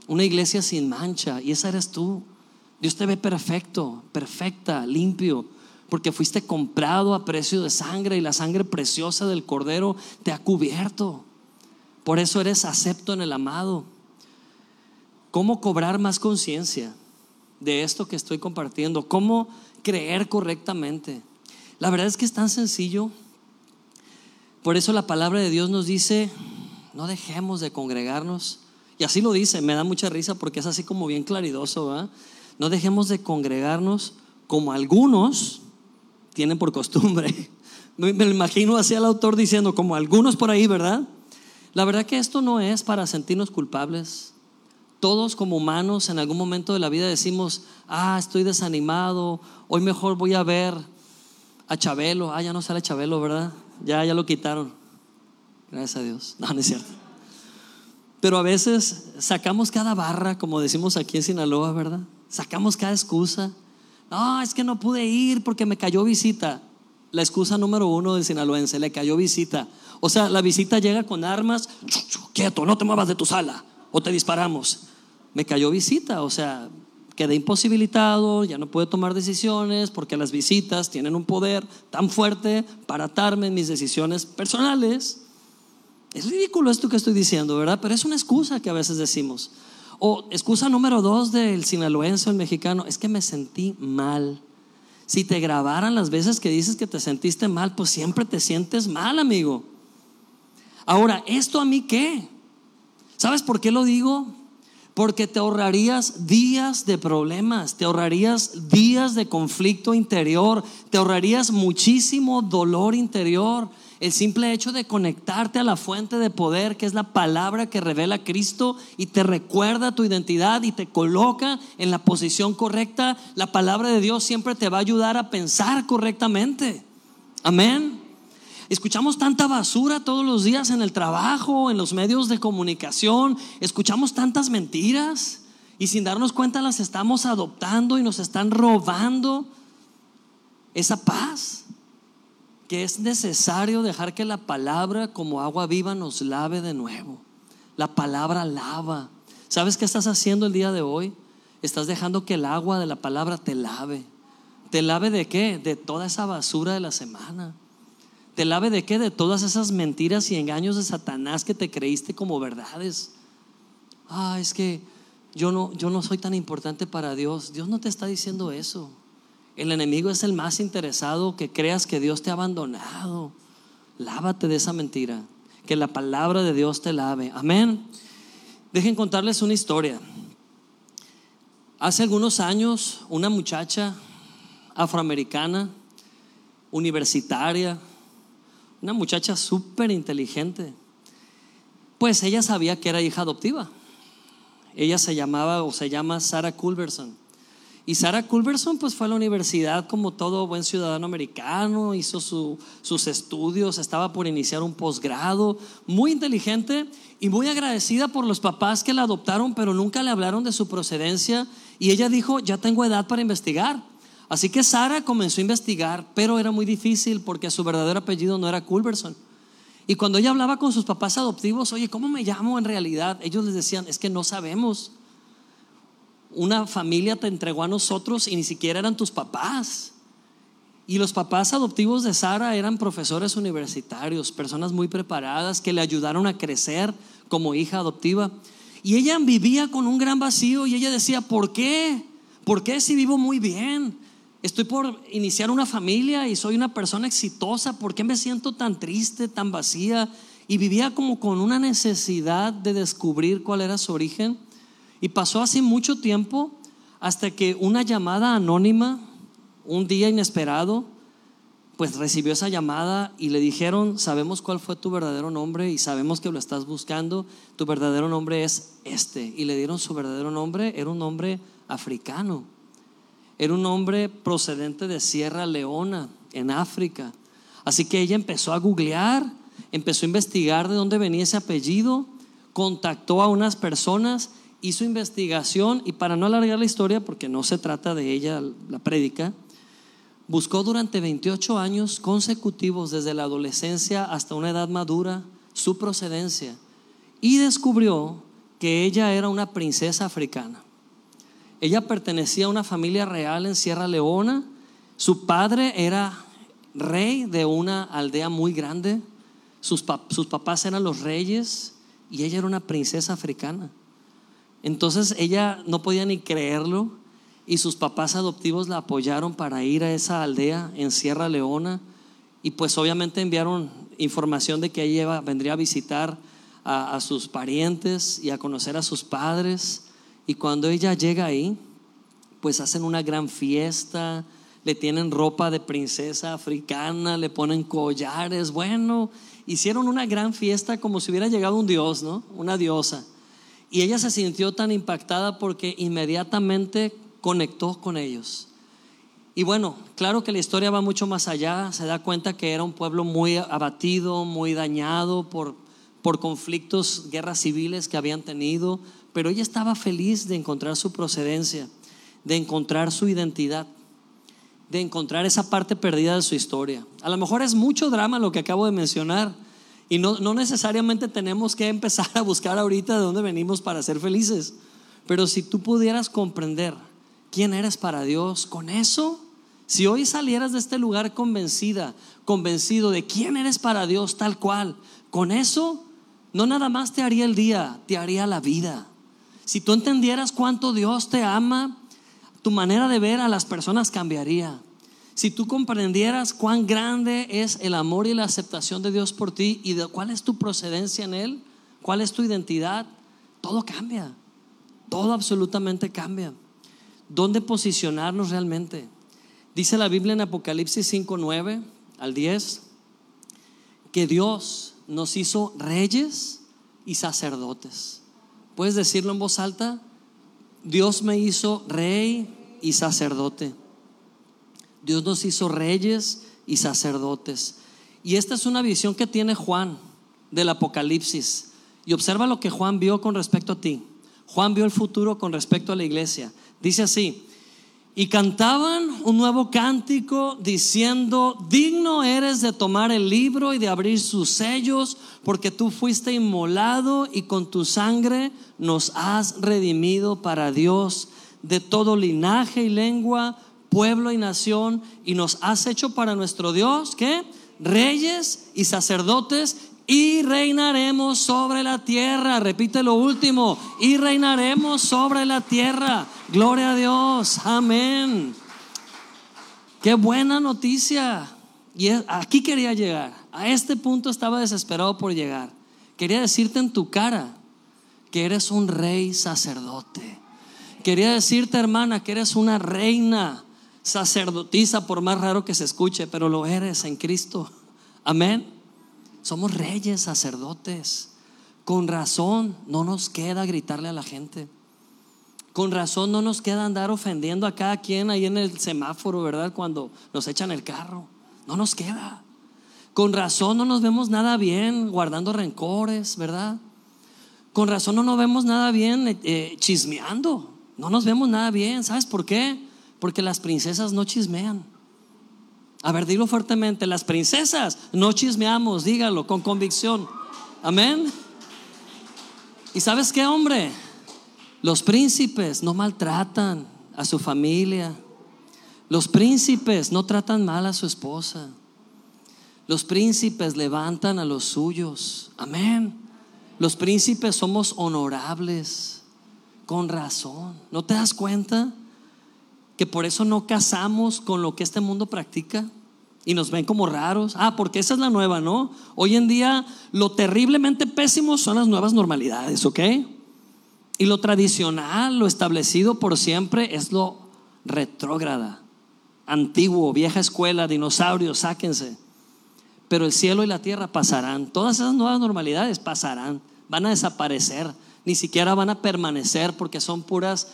una iglesia sin mancha. Y esa eres tú. Dios te ve perfecto, perfecta, limpio porque fuiste comprado a precio de sangre y la sangre preciosa del Cordero te ha cubierto. Por eso eres acepto en el amado. ¿Cómo cobrar más conciencia de esto que estoy compartiendo? ¿Cómo creer correctamente? La verdad es que es tan sencillo. Por eso la palabra de Dios nos dice, no dejemos de congregarnos. Y así lo dice, me da mucha risa porque es así como bien claridoso. No dejemos de congregarnos como algunos tienen por costumbre. Me imagino así al autor diciendo, como algunos por ahí, ¿verdad? La verdad que esto no es para sentirnos culpables. Todos como humanos en algún momento de la vida decimos, ah, estoy desanimado, hoy mejor voy a ver a Chabelo. Ah, ya no sale Chabelo, ¿verdad? Ya, ya lo quitaron. Gracias a Dios. No, no es cierto. Pero a veces sacamos cada barra, como decimos aquí en Sinaloa, ¿verdad? Sacamos cada excusa. No, es que no pude ir porque me cayó visita. La excusa número uno del sinaloense, le cayó visita. O sea, la visita llega con armas, quieto, no te muevas de tu sala o te disparamos. Me cayó visita, o sea, quedé imposibilitado, ya no puedo tomar decisiones porque las visitas tienen un poder tan fuerte para atarme en mis decisiones personales. Es ridículo esto que estoy diciendo, ¿verdad? Pero es una excusa que a veces decimos. O excusa número dos del sinaloense o el mexicano, es que me sentí mal. Si te grabaran las veces que dices que te sentiste mal, pues siempre te sientes mal, amigo. Ahora, ¿esto a mí qué? ¿Sabes por qué lo digo? Porque te ahorrarías días de problemas, te ahorrarías días de conflicto interior, te ahorrarías muchísimo dolor interior. El simple hecho de conectarte a la fuente de poder, que es la palabra que revela Cristo y te recuerda tu identidad y te coloca en la posición correcta, la palabra de Dios siempre te va a ayudar a pensar correctamente. Amén. Escuchamos tanta basura todos los días en el trabajo, en los medios de comunicación, escuchamos tantas mentiras y sin darnos cuenta las estamos adoptando y nos están robando esa paz que es necesario dejar que la palabra como agua viva nos lave de nuevo. La palabra lava. ¿Sabes qué estás haciendo el día de hoy? Estás dejando que el agua de la palabra te lave. ¿Te lave de qué? De toda esa basura de la semana. ¿Te lave de qué? De todas esas mentiras y engaños de Satanás que te creíste como verdades. Ah, es que yo no, yo no soy tan importante para Dios. Dios no te está diciendo eso. El enemigo es el más interesado que creas que Dios te ha abandonado. Lávate de esa mentira. Que la palabra de Dios te lave. Amén. Dejen contarles una historia. Hace algunos años, una muchacha afroamericana, universitaria, una muchacha súper inteligente, pues ella sabía que era hija adoptiva. Ella se llamaba o se llama Sarah Culberson. Y Sarah Culberson pues fue a la universidad como todo buen ciudadano americano, hizo sus estudios, estaba por iniciar un posgrado, muy inteligente y muy agradecida por los papás que la adoptaron, pero nunca le hablaron de su procedencia. Y ella dijo, ya tengo edad para investigar. Así que Sara comenzó a investigar, pero era muy difícil porque su verdadero apellido no era Culberson. Y cuando ella hablaba con sus papás adoptivos, oye, ¿cómo me llamo en realidad? Ellos les decían, es que no sabemos una familia te entregó a nosotros y ni siquiera eran tus papás. Y los papás adoptivos de Sara eran profesores universitarios, personas muy preparadas que le ayudaron a crecer como hija adoptiva. Y ella vivía con un gran vacío y ella decía, ¿por qué? ¿Por qué si vivo muy bien? Estoy por iniciar una familia y soy una persona exitosa. ¿Por qué me siento tan triste, tan vacía? Y vivía como con una necesidad de descubrir cuál era su origen. Y pasó así mucho tiempo hasta que una llamada anónima, un día inesperado, pues recibió esa llamada y le dijeron, sabemos cuál fue tu verdadero nombre y sabemos que lo estás buscando, tu verdadero nombre es este. Y le dieron su verdadero nombre, era un nombre africano, era un nombre procedente de Sierra Leona, en África. Así que ella empezó a googlear, empezó a investigar de dónde venía ese apellido, contactó a unas personas hizo investigación y para no alargar la historia, porque no se trata de ella la prédica, buscó durante 28 años consecutivos, desde la adolescencia hasta una edad madura, su procedencia y descubrió que ella era una princesa africana. Ella pertenecía a una familia real en Sierra Leona. Su padre era rey de una aldea muy grande. Sus, sus papás eran los reyes y ella era una princesa africana. Entonces ella no podía ni creerlo y sus papás adoptivos la apoyaron para ir a esa aldea en Sierra Leona y pues obviamente enviaron información de que ella vendría a visitar a, sus parientes y a conocer a sus padres y cuando ella llega ahí pues hacen una gran fiesta, le tienen ropa de princesa africana, le ponen collares, bueno, hicieron una gran fiesta como si hubiera llegado un dios, ¿no? Una diosa. Y ella se sintió tan impactada porque inmediatamente conectó con ellos. Y bueno, claro que la historia va mucho más allá, se da cuenta que era un pueblo muy abatido, muy dañado por, por conflictos, guerras civiles que habían tenido, pero ella estaba feliz de encontrar su procedencia, de encontrar su identidad, de encontrar esa parte perdida de su historia. A lo mejor es mucho drama lo que acabo de mencionar, y no, no necesariamente tenemos que empezar a buscar ahorita de dónde venimos para ser felices. Pero si tú pudieras comprender quién eres para Dios, con eso, si hoy salieras de este lugar convencida, convencido de quién eres para Dios tal cual, con eso no nada más te haría el día, te haría la vida. Si tú entendieras cuánto Dios te ama, tu manera de ver a las personas cambiaría. Si tú comprendieras cuán grande es el amor y la aceptación de Dios por ti y cuál es tu procedencia en Él, cuál es tu identidad, todo cambia. Todo absolutamente cambia. ¿Dónde posicionarnos realmente? Dice la Biblia en Apocalipsis 5, 9 al 10 que Dios nos hizo reyes y sacerdotes. ¿Puedes decirlo en voz alta? Dios me hizo rey y sacerdote. Dios nos hizo reyes y sacerdotes. Y esta es una visión que tiene Juan del Apocalipsis. Y observa lo que Juan vio con respecto a ti. Juan vio el futuro con respecto a la iglesia. Dice así, Y cantaban un nuevo cántico diciendo, digno eres de tomar el libro y de abrir sus sellos, porque tú fuiste inmolado y con tu sangre nos has redimido para Dios de todo linaje y lengua, pueblo y nación, y nos has hecho para nuestro Dios, ¿qué? Reyes y sacerdotes y reinaremos sobre la tierra. Repite lo último, y reinaremos sobre la tierra. Gloria a Dios, amén. Qué buena noticia. Y aquí quería llegar. A este punto estaba desesperado por llegar. Quería decirte en tu cara que eres un rey sacerdote. Quería decirte, hermana, que eres una reina sacerdotisa, por más raro que se escuche, pero lo eres en Cristo. Amén. Somos reyes, sacerdotes. Con razón no nos queda gritarle a la gente. Con razón no nos queda andar ofendiendo a cada quien ahí en el semáforo, ¿verdad? Cuando nos echan el carro. No nos queda. Con razón no nos vemos nada bien guardando rencores, ¿verdad? Con razón no nos vemos nada bien eh, eh, chismeando. No nos vemos nada bien. ¿Sabes por qué? Porque las princesas no chismean. A ver, dilo fuertemente, las princesas no chismeamos, dígalo con convicción. Amén. ¿Y sabes qué, hombre? Los príncipes no maltratan a su familia. Los príncipes no tratan mal a su esposa. Los príncipes levantan a los suyos. Amén. Los príncipes somos honorables, con razón. ¿No te das cuenta? Que por eso no casamos con lo que este mundo practica y nos ven como raros. Ah, porque esa es la nueva, ¿no? Hoy en día lo terriblemente pésimo son las nuevas normalidades, ¿ok? Y lo tradicional, lo establecido por siempre es lo retrógrada, antiguo, vieja escuela, dinosaurios, sáquense. Pero el cielo y la tierra pasarán. Todas esas nuevas normalidades pasarán, van a desaparecer, ni siquiera van a permanecer porque son puras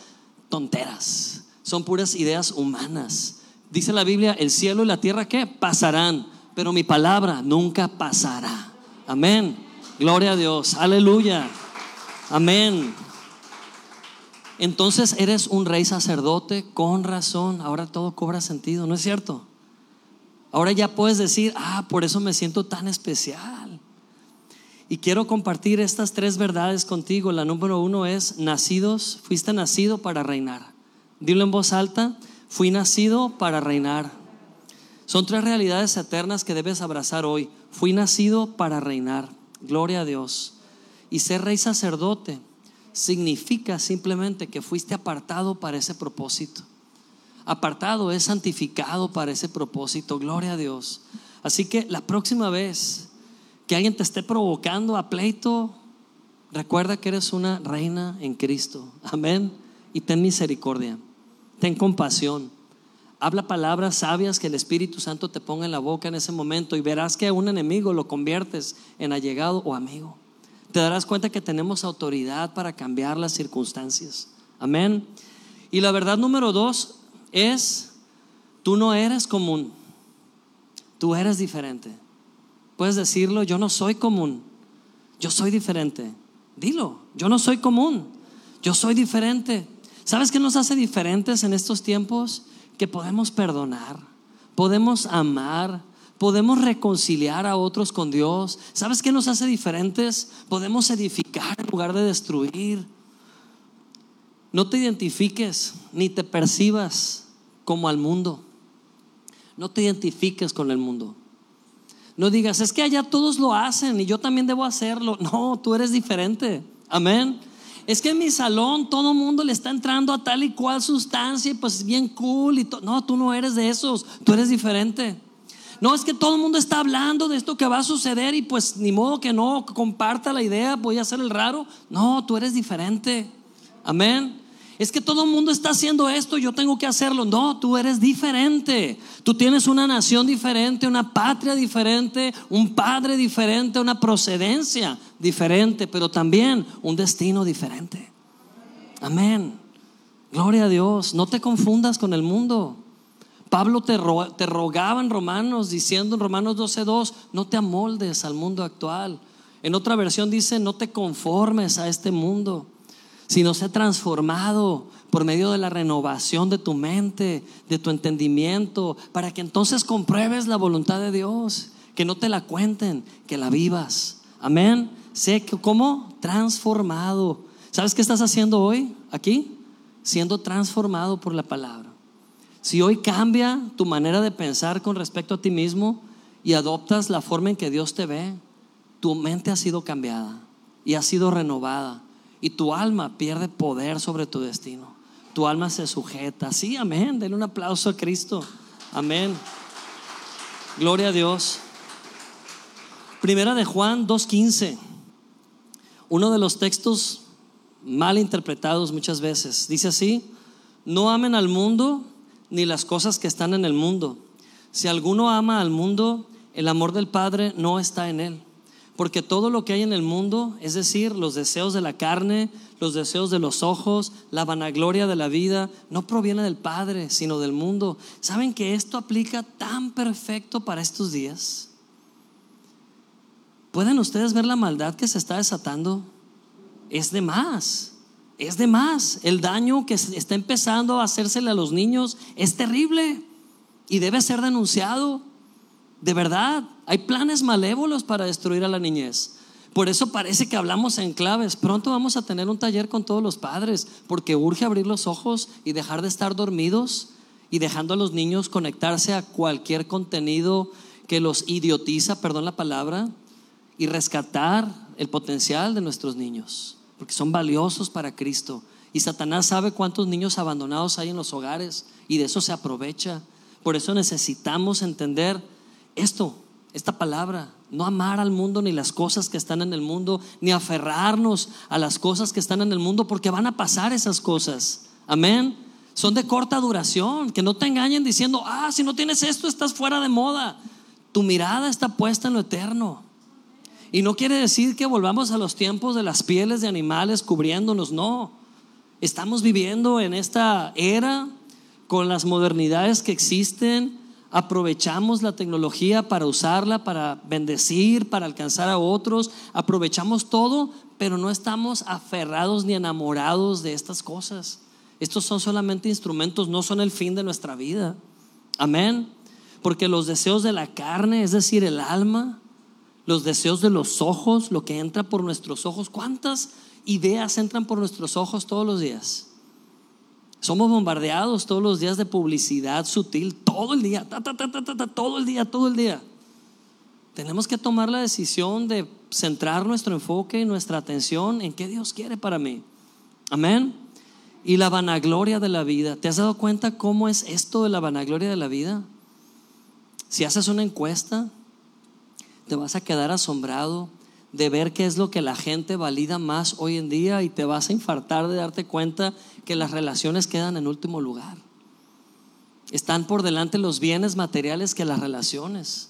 tonteras son puras ideas humanas. Dice la Biblia, el cielo y la tierra ¿qué? Pasarán, pero mi palabra nunca pasará. Amén. Gloria a Dios. Aleluya. Amén. Entonces eres un rey sacerdote con razón. Ahora todo cobra sentido, ¿no es cierto? Ahora ya puedes decir, ah, por eso me siento tan especial. Y quiero compartir estas tres verdades contigo. La número uno es, nacidos, fuiste nacido para reinar. Dilo en voz alta, fui nacido para reinar. Son tres realidades eternas que debes abrazar hoy. Fui nacido para reinar. Gloria a Dios. Y ser rey sacerdote significa simplemente que fuiste apartado para ese propósito. Apartado es santificado para ese propósito. Gloria a Dios. Así que la próxima vez que alguien te esté provocando a pleito, recuerda que eres una reina en Cristo. Amén. Y ten misericordia. Ten compasión. Habla palabras sabias que el Espíritu Santo te ponga en la boca en ese momento y verás que a un enemigo lo conviertes en allegado o amigo. Te darás cuenta que tenemos autoridad para cambiar las circunstancias. Amén. Y la verdad número dos es, tú no eres común, tú eres diferente. Puedes decirlo, yo no soy común, yo soy diferente. Dilo, yo no soy común, yo soy diferente. ¿Sabes qué nos hace diferentes en estos tiempos? Que podemos perdonar, podemos amar, podemos reconciliar a otros con Dios. ¿Sabes qué nos hace diferentes? Podemos edificar en lugar de destruir. No te identifiques ni te percibas como al mundo. No te identifiques con el mundo. No digas, es que allá todos lo hacen y yo también debo hacerlo. No, tú eres diferente. Amén es que en mi salón todo el mundo le está entrando a tal y cual sustancia y pues es bien cool y no, tú no eres de esos, tú eres diferente. No, es que todo el mundo está hablando de esto que va a suceder y pues ni modo que no comparta la idea, voy a ser el raro. No, tú eres diferente. Amén es que todo el mundo está haciendo esto, yo tengo que hacerlo. No, tú eres diferente. Tú tienes una nación diferente, una patria diferente, un padre diferente, una procedencia diferente, pero también un destino diferente. Amén. Gloria a Dios. No te confundas con el mundo. Pablo te, rogaba en Romanos, diciendo en Romanos 12:2, no te amoldes al mundo actual. En otra versión dice, no te conformes a este mundo sino sé transformado por medio de la renovación de tu mente, de tu entendimiento, para que entonces compruebes la voluntad de Dios, que no te la cuenten, que la vivas. Amén. Sé que como transformado. ¿Sabes qué estás haciendo hoy aquí? Siendo transformado por la palabra. Si hoy cambia tu manera de pensar con respecto a ti mismo y adoptas la forma en que Dios te ve, tu mente ha sido cambiada y ha sido renovada y tu alma pierde poder sobre tu destino. Tu alma se sujeta. Sí, amén. Denle un aplauso a Cristo. Amén. Gloria a Dios. Primera de Juan 2.15. Uno de los textos mal interpretados muchas veces. Dice así, no amen al mundo ni las cosas que están en el mundo. Si alguno ama al mundo, el amor del Padre no está en él. Porque todo lo que hay en el mundo, es decir, los deseos de la carne, los deseos de los ojos, la vanagloria de la vida, no proviene del Padre, sino del mundo. ¿Saben que esto aplica tan perfecto para estos días? ¿Pueden ustedes ver la maldad que se está desatando? Es de más, es de más. El daño que está empezando a hacérsele a los niños es terrible y debe ser denunciado. De verdad, hay planes malévolos para destruir a la niñez. Por eso parece que hablamos en claves. Pronto vamos a tener un taller con todos los padres, porque urge abrir los ojos y dejar de estar dormidos y dejando a los niños conectarse a cualquier contenido que los idiotiza, perdón la palabra, y rescatar el potencial de nuestros niños, porque son valiosos para Cristo. Y Satanás sabe cuántos niños abandonados hay en los hogares y de eso se aprovecha. Por eso necesitamos entender esto, esta palabra, no amar al mundo ni las cosas que están en el mundo, ni aferrarnos a las cosas que están en el mundo, porque van a pasar esas cosas. Amén. Son de corta duración, que no te engañen diciendo, ah, si no tienes esto, estás fuera de moda. Tu mirada está puesta en lo eterno. Y no quiere decir que volvamos a los tiempos de las pieles de animales cubriéndonos, no. Estamos viviendo en esta era con las modernidades que existen, aprovechamos la tecnología para usarla, para bendecir, para alcanzar a otros, aprovechamos todo, pero no estamos aferrados ni enamorados de estas cosas. Estos son solamente instrumentos, no son el fin de nuestra vida. Amén. Porque los deseos de la carne, es decir, el alma, los deseos de los ojos, lo que entra por nuestros ojos, ¿cuántas ideas entran por nuestros ojos todos los días? Somos bombardeados todos los días de publicidad sutil, todo el día, todo el día, todo el día. Tenemos que tomar la decisión de centrar nuestro enfoque y nuestra atención en qué Dios quiere para mí. Amén. Y la vanagloria de la vida. ¿Te has dado cuenta cómo es esto de la vanagloria de la vida? Si haces una encuesta, te vas a quedar asombrado de ver qué es lo que la gente valida más hoy en día y te vas a infartar de darte cuenta que las relaciones quedan en último lugar. Están por delante los bienes materiales que las relaciones.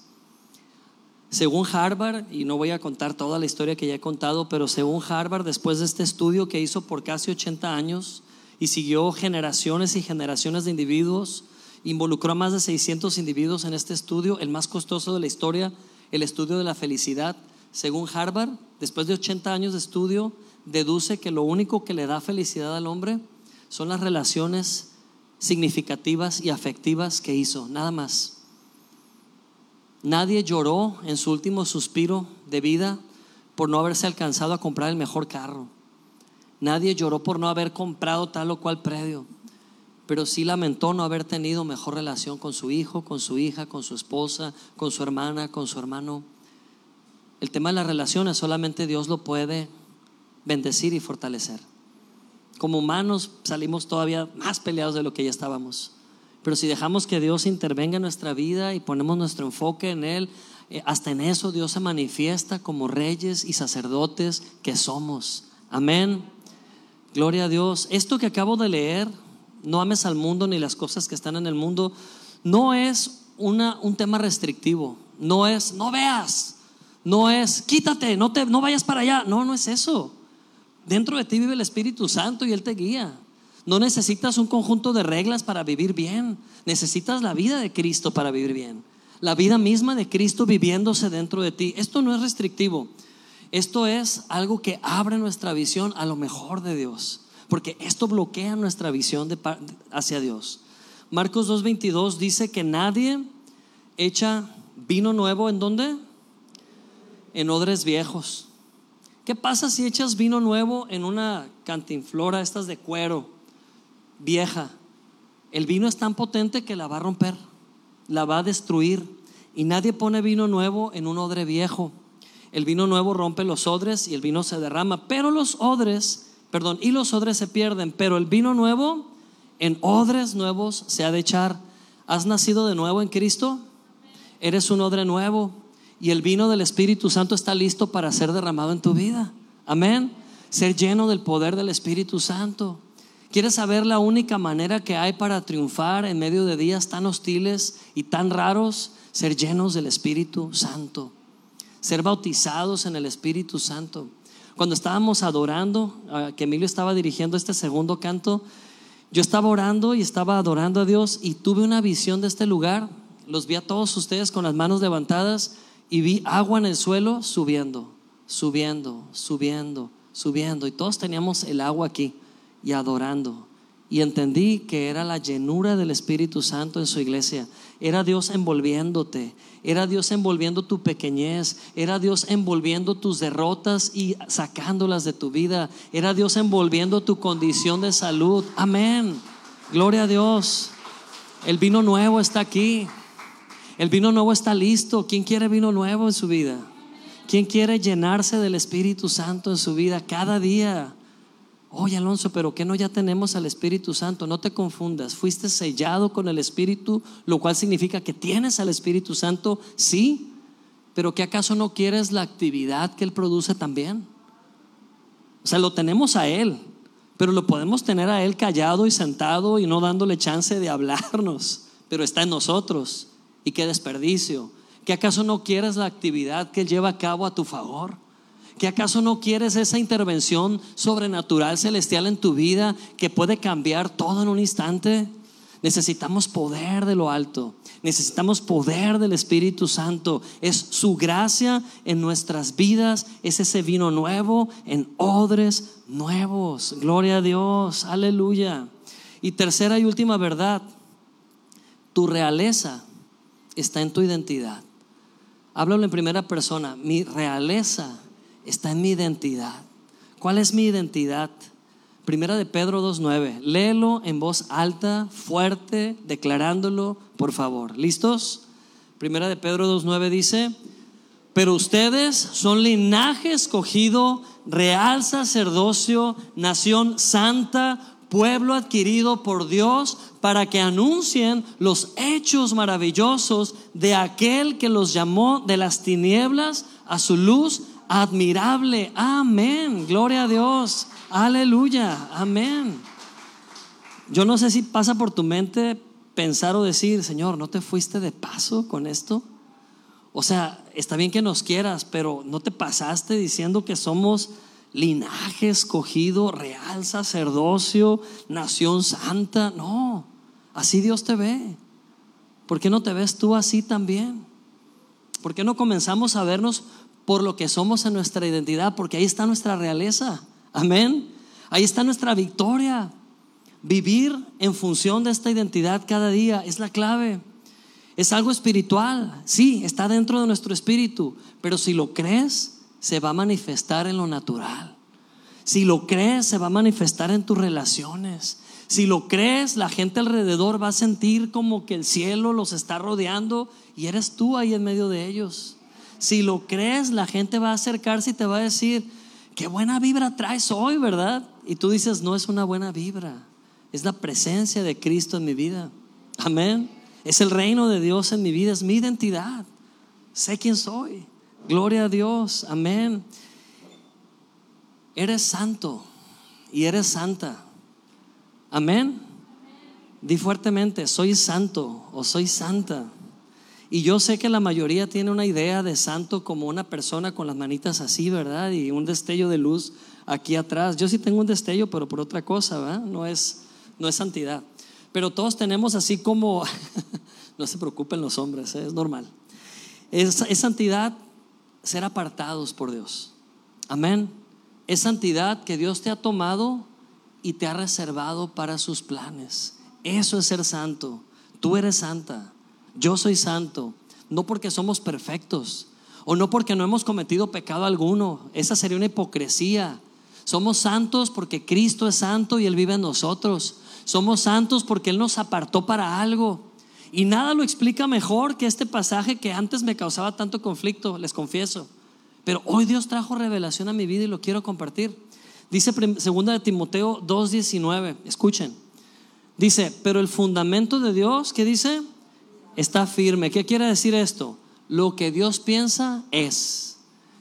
Según Harvard, y no voy a contar toda la historia que ya he contado, pero según Harvard, después de este estudio que hizo por casi 80 años y siguió generaciones y generaciones de individuos, involucró a más de 600 individuos en este estudio, el más costoso de la historia, el estudio de la felicidad, según Harvard, después de 80 años de estudio, deduce que lo único que le da felicidad al hombre son las relaciones significativas y afectivas que hizo, nada más. Nadie lloró en su último suspiro de vida por no haberse alcanzado a comprar el mejor carro. Nadie lloró por no haber comprado tal o cual predio, pero sí lamentó no haber tenido mejor relación con su hijo, con su hija, con su esposa, con su hermana, con su hermano. El tema de las relaciones solamente Dios lo puede bendecir y fortalecer. Como humanos salimos todavía más peleados de lo que ya estábamos. Pero si dejamos que Dios intervenga en nuestra vida y ponemos nuestro enfoque en Él, eh, hasta en eso Dios se manifiesta como reyes y sacerdotes que somos. Amén. Gloria a Dios. Esto que acabo de leer, no ames al mundo ni las cosas que están en el mundo, no es una, un tema restrictivo. No es, no veas, no es quítate, no, te, no vayas para allá. No, no es eso. Dentro de ti vive el Espíritu Santo y Él te guía. No necesitas un conjunto de reglas para vivir bien. Necesitas la vida de Cristo para vivir bien. La vida misma de Cristo viviéndose dentro de ti. Esto no es restrictivo. Esto es algo que abre nuestra visión a lo mejor de Dios. porque esto bloquea nuestra visión de, hacia Dios. Marcos 2.22 dice que nadie echa vino nuevo en dónde? En odres viejos. ¿Qué pasa si echas vino nuevo en una cantinflora, estas de cuero, vieja? El vino es tan potente que la va a romper, la va a destruir. Y nadie pone vino nuevo en un odre viejo. El vino nuevo rompe los odres y el vino se derrama. Pero los odres, perdón, y los odres se pierden. Pero el vino nuevo en odres nuevos se ha de echar. ¿Has nacido de nuevo en Cristo? Eres un odre nuevo y el vino del Espíritu Santo está listo para ser derramado en tu vida. Amén. Ser lleno del poder del Espíritu Santo. ¿Quieres saber la única manera que hay para triunfar en medio de días tan hostiles y tan raros? Ser llenos del Espíritu Santo. Ser bautizados en el Espíritu Santo. Cuando estábamos adorando, que Emilio estaba dirigiendo este segundo canto, yo estaba orando y estaba adorando a Dios y tuve una visión de este lugar. Los vi a todos ustedes con las manos levantadas y vi agua en el suelo subiendo, subiendo, subiendo, subiendo. Y todos teníamos el agua aquí y adorando. Y entendí que era la llenura del Espíritu Santo en su iglesia. Era Dios envolviéndote. Era Dios envolviendo tu pequeñez. Era Dios envolviendo tus derrotas y sacándolas de tu vida. Era Dios envolviendo tu condición de salud. Amén. Gloria a Dios. El vino nuevo está aquí. El vino nuevo está listo. ¿Quién quiere vino nuevo en su vida? ¿Quién quiere llenarse del Espíritu Santo en su vida cada día? Oye, Alonso, pero ¿qué no ya tenemos al Espíritu Santo? No te confundas. Fuiste sellado con el Espíritu, lo cual significa que tienes al Espíritu Santo, sí, pero ¿qué acaso no quieres la actividad que Él produce también? O sea, lo tenemos a Él, pero lo podemos tener a Él callado y sentado y no dándole chance de hablarnos, pero está en nosotros. Y qué desperdicio. ¿Qué acaso no quieres la actividad que Él lleva a cabo a tu favor? ¿Que acaso no quieres esa intervención sobrenatural celestial en tu vida que puede cambiar todo en un instante? Necesitamos poder de lo alto. Necesitamos poder del Espíritu Santo. Es su gracia en nuestras vidas. Es ese vino nuevo en odres nuevos. Gloria a Dios. Aleluya. Y tercera y última verdad. Tu realeza está en tu identidad. Háblalo en primera persona. Mi realeza está en mi identidad. ¿Cuál es mi identidad? Primera de Pedro 2.9. Léelo en voz alta, fuerte, declarándolo, por favor. ¿Listos? Primera de Pedro 2.9 dice, pero ustedes son linaje escogido, real sacerdocio, nación santa, pueblo adquirido por Dios para que anuncien los hechos maravillosos de aquel que los llamó de las tinieblas a su luz admirable. Amén. Gloria a Dios. Aleluya. Amén. Yo no sé si pasa por tu mente pensar o decir, Señor, ¿no te fuiste de paso con esto? O sea, está bien que nos quieras, pero ¿no te pasaste diciendo que somos linaje escogido, real sacerdocio, nación santa? No, así Dios te ve. ¿Por qué no te ves tú así también? ¿Por qué no comenzamos a vernos por lo que somos en nuestra identidad, porque ahí está nuestra realeza. Amén. Ahí está nuestra victoria. Vivir en función de esta identidad cada día es la clave. Es algo espiritual, sí, está dentro de nuestro espíritu, pero si lo crees, se va a manifestar en lo natural. Si lo crees, se va a manifestar en tus relaciones. Si lo crees, la gente alrededor va a sentir como que el cielo los está rodeando y eres tú ahí en medio de ellos. Si lo crees, la gente va a acercarse y te va a decir, qué buena vibra traes hoy, ¿verdad? Y tú dices, no es una buena vibra, es la presencia de Cristo en mi vida. Amén. Es el reino de Dios en mi vida, es mi identidad. Sé quién soy. Gloria a Dios. Amén. Eres santo y eres santa. Amén. Di fuertemente, soy santo o soy santa. Y yo sé que la mayoría tiene una idea de santo como una persona con las manitas así, ¿verdad? Y un destello de luz aquí atrás. Yo sí tengo un destello, pero por otra cosa, ¿verdad? No es, no es santidad. Pero todos tenemos así como, no se preocupen los hombres, ¿eh? es normal. Es, es santidad ser apartados por Dios. Amén. Es santidad que Dios te ha tomado y te ha reservado para sus planes. Eso es ser santo. Tú eres santa. Yo soy santo. No porque somos perfectos o no porque no hemos cometido pecado alguno. Esa sería una hipocresía. Somos santos porque Cristo es santo y Él vive en nosotros. Somos santos porque Él nos apartó para algo. Y nada lo explica mejor que este pasaje que antes me causaba tanto conflicto, les confieso. Pero hoy Dios trajo revelación a mi vida y lo quiero compartir. Dice segunda de Timoteo 2:19, escuchen. Dice, "Pero el fundamento de Dios, ¿qué dice? Está firme. ¿Qué quiere decir esto? Lo que Dios piensa es.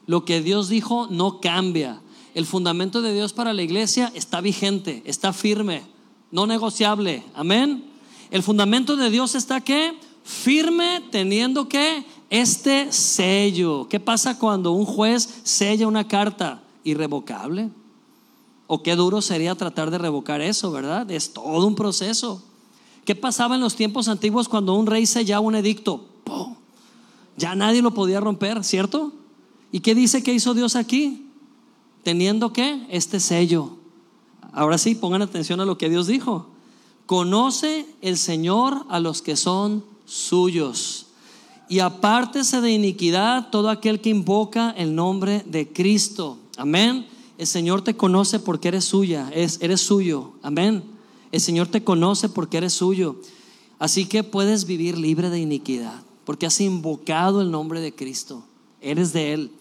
Lo que Dios dijo no cambia. El fundamento de Dios para la iglesia está vigente, está firme, no negociable. Amén. El fundamento de Dios está qué? Firme teniendo que este sello. ¿Qué pasa cuando un juez sella una carta irrevocable? O qué duro sería tratar de revocar eso, ¿verdad? Es todo un proceso. ¿Qué pasaba en los tiempos antiguos cuando un rey sellaba un edicto? Ya nadie lo podía romper, ¿cierto? ¿Y qué dice que hizo Dios aquí? Teniendo que este sello. Ahora sí, pongan atención a lo que Dios dijo. Conoce el Señor a los que son suyos. Y apártese de iniquidad todo aquel que invoca el nombre de Cristo. Amén. El Señor te conoce porque eres suya, eres suyo. Amén. El Señor te conoce porque eres suyo. Así que puedes vivir libre de iniquidad porque has invocado el nombre de Cristo. Eres de Él.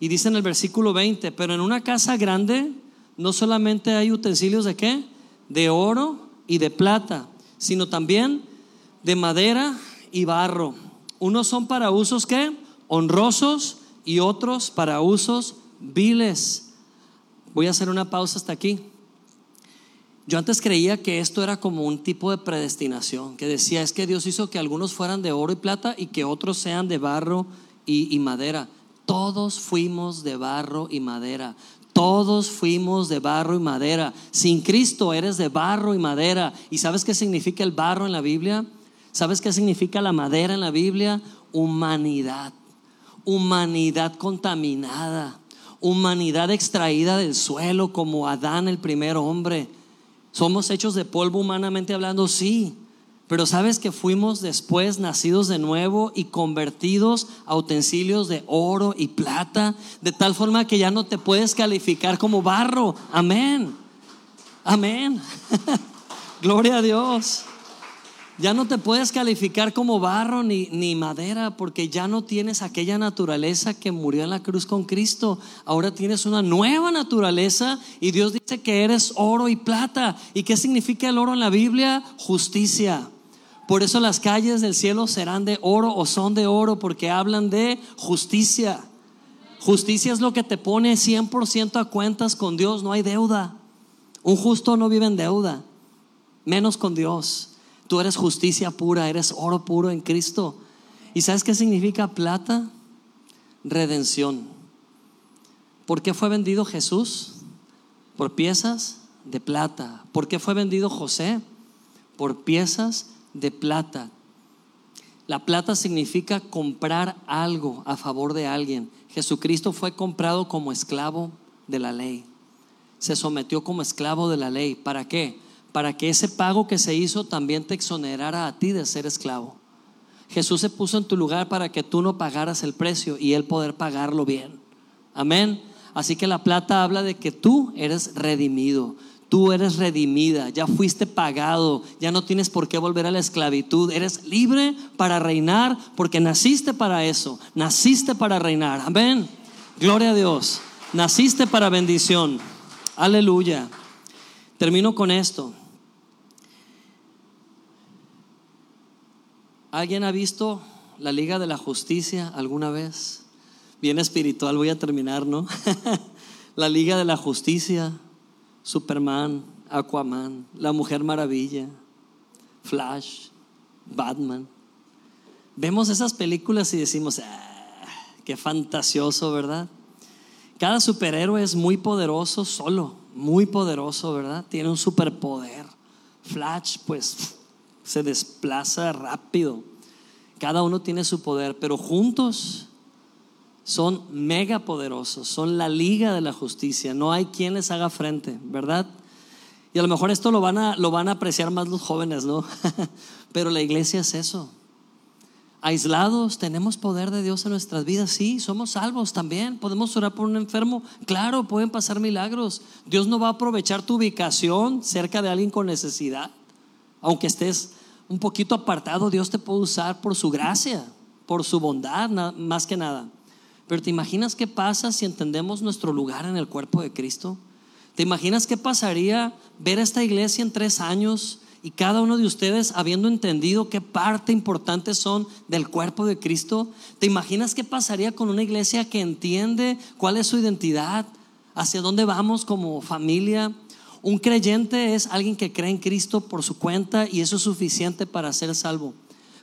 Y dice en el versículo 20, pero en una casa grande no solamente hay utensilios de qué? De oro y de plata, sino también de madera y barro. Unos son para usos que honrosos y otros para usos viles. Voy a hacer una pausa hasta aquí. Yo antes creía que esto era como un tipo de predestinación, que decía es que Dios hizo que algunos fueran de oro y plata y que otros sean de barro y, y madera. Todos fuimos de barro y madera. Todos fuimos de barro y madera. Sin Cristo eres de barro y madera. ¿Y sabes qué significa el barro en la Biblia? ¿Sabes qué significa la madera en la Biblia? Humanidad. Humanidad contaminada. Humanidad extraída del suelo como Adán el primer hombre. Somos hechos de polvo humanamente hablando, sí. Pero sabes que fuimos después nacidos de nuevo y convertidos a utensilios de oro y plata, de tal forma que ya no te puedes calificar como barro. Amén. Amén. Gloria a Dios. Ya no te puedes calificar como barro ni, ni, madera porque ya no tienes aquella naturaleza que murió en la cruz con Cristo. Ahora tienes una nueva naturaleza y Dios dice que eres oro y plata. ¿Y qué significa el oro en la Biblia? Justicia. Por eso las calles del cielo serán de oro o son de oro porque hablan de justicia. Justicia es lo que te pone 100% a cuentas con Dios, no hay deuda. Un justo no vive en deuda, menos con Dios. Tú eres justicia pura, eres oro puro en Cristo. ¿Y sabes qué significa plata? Redención. ¿Por qué fue vendido Jesús? Por piezas de plata. ¿Por qué fue vendido José? Por piezas de plata. La plata significa comprar algo a favor de alguien. Jesucristo fue comprado como esclavo de la ley. Se sometió como esclavo de la ley. ¿Para qué? para que ese pago que se hizo también te exonerara a ti de ser esclavo. Jesús se puso en tu lugar para que tú no pagaras el precio y él poder pagarlo bien. Amén. Así que la plata habla de que tú eres redimido, tú eres redimida, ya fuiste pagado, ya no tienes por qué volver a la esclavitud, eres libre para reinar porque naciste para eso, naciste para reinar. Amén. Gloria a Dios. Naciste para bendición. Aleluya. Termino con esto. ¿Alguien ha visto la Liga de la Justicia alguna vez? Bien espiritual, voy a terminar, ¿no? la Liga de la Justicia, Superman, Aquaman, La Mujer Maravilla, Flash, Batman. Vemos esas películas y decimos, ah, qué fantasioso, ¿verdad? Cada superhéroe es muy poderoso solo, muy poderoso, ¿verdad? Tiene un superpoder. Flash, pues se desplaza rápido. Cada uno tiene su poder, pero juntos son mega poderosos, son la liga de la justicia. No hay quien les haga frente, ¿verdad? Y a lo mejor esto lo van a, lo van a apreciar más los jóvenes, ¿no? Pero la iglesia es eso. Aislados, tenemos poder de Dios en nuestras vidas, sí, somos salvos también. Podemos orar por un enfermo, claro, pueden pasar milagros. Dios no va a aprovechar tu ubicación cerca de alguien con necesidad. Aunque estés un poquito apartado, Dios te puede usar por su gracia, por su bondad, más que nada. Pero ¿te imaginas qué pasa si entendemos nuestro lugar en el cuerpo de Cristo? ¿Te imaginas qué pasaría ver esta iglesia en tres años y cada uno de ustedes habiendo entendido qué parte importante son del cuerpo de Cristo? ¿Te imaginas qué pasaría con una iglesia que entiende cuál es su identidad, hacia dónde vamos como familia? Un creyente es alguien que cree en Cristo por su cuenta y eso es suficiente para ser salvo.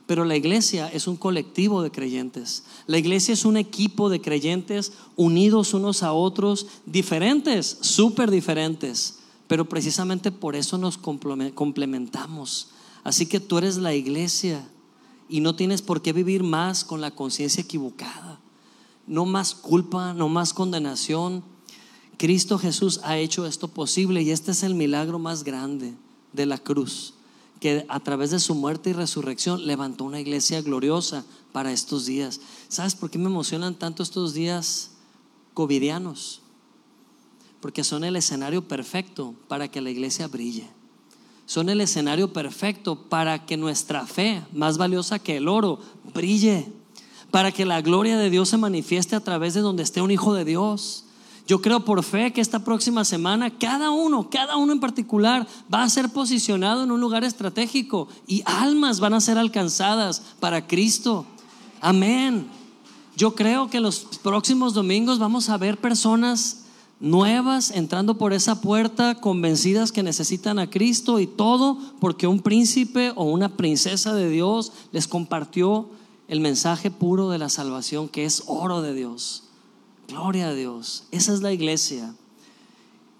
Pero la iglesia es un colectivo de creyentes. La iglesia es un equipo de creyentes unidos unos a otros, diferentes, súper diferentes. Pero precisamente por eso nos complementamos. Así que tú eres la iglesia y no tienes por qué vivir más con la conciencia equivocada. No más culpa, no más condenación. Cristo Jesús ha hecho esto posible y este es el milagro más grande de la cruz que a través de su muerte y resurrección levantó una iglesia gloriosa para estos días. ¿Sabes por qué me emocionan tanto estos días covidianos? Porque son el escenario perfecto para que la iglesia brille. Son el escenario perfecto para que nuestra fe, más valiosa que el oro, brille. Para que la gloria de Dios se manifieste a través de donde esté un hijo de Dios yo creo por fe que esta próxima semana cada uno, cada uno en particular va a ser posicionado en un lugar estratégico y almas van a ser alcanzadas para Cristo. Amén. Yo creo que los próximos domingos vamos a ver personas nuevas entrando por esa puerta, convencidas que necesitan a Cristo y todo porque un príncipe o una princesa de Dios les compartió el mensaje puro de la salvación que es oro de Dios. Gloria a Dios. Esa es la iglesia.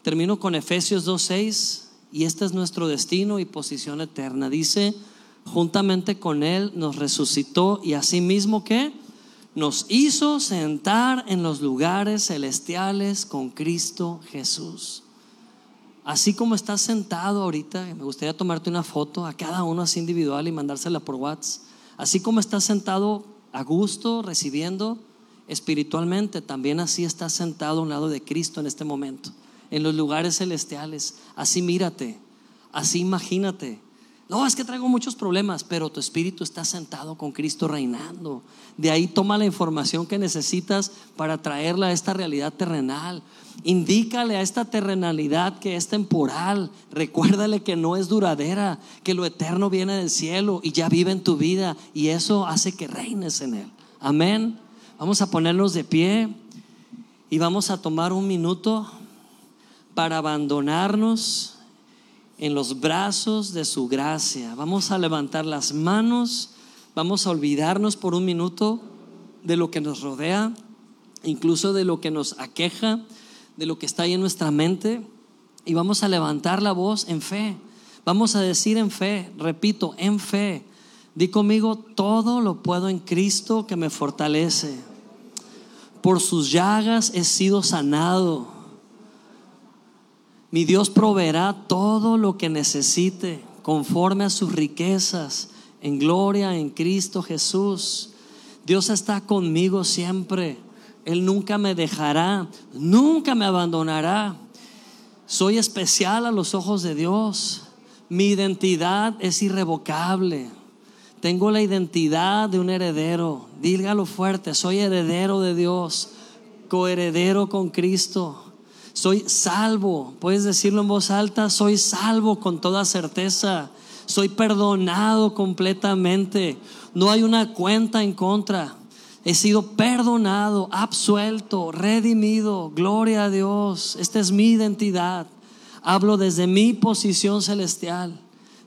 Termino con Efesios 2.6 y este es nuestro destino y posición eterna. Dice, juntamente con Él nos resucitó y asimismo que nos hizo sentar en los lugares celestiales con Cristo Jesús. Así como estás sentado ahorita, me gustaría tomarte una foto a cada uno así individual y mandársela por WhatsApp. Así como estás sentado a gusto recibiendo, espiritualmente, también así estás sentado a un lado de Cristo en este momento, en los lugares celestiales. Así mírate, así imagínate. No, es que traigo muchos problemas, pero tu espíritu está sentado con Cristo reinando. De ahí toma la información que necesitas para traerla a esta realidad terrenal. Indícale a esta terrenalidad que es temporal. Recuérdale que no es duradera, que lo eterno viene del cielo y ya vive en tu vida y eso hace que reines en él. Amén. Vamos a ponernos de pie y vamos a tomar un minuto para abandonarnos en los brazos de su gracia. Vamos a levantar las manos, vamos a olvidarnos por un minuto de lo que nos rodea, incluso de lo que nos aqueja, de lo que está ahí en nuestra mente, y vamos a levantar la voz en fe. Vamos a decir en fe, repito, en fe. Di conmigo, todo lo puedo en Cristo que me fortalece por sus llagas he sido sanado. Mi Dios proveerá todo lo que necesite conforme a sus riquezas en gloria en Cristo Jesús. Dios está conmigo siempre. Él nunca me dejará, nunca me abandonará. Soy especial a los ojos de Dios. Mi identidad es irrevocable. Tengo la identidad de un heredero. Dígalo fuerte, soy heredero de Dios, coheredero con Cristo. Soy salvo. Puedes decirlo en voz alta, soy salvo con toda certeza. Soy perdonado completamente. No hay una cuenta en contra. He sido perdonado, absuelto, redimido. Gloria a Dios. Esta es mi identidad. Hablo desde mi posición celestial.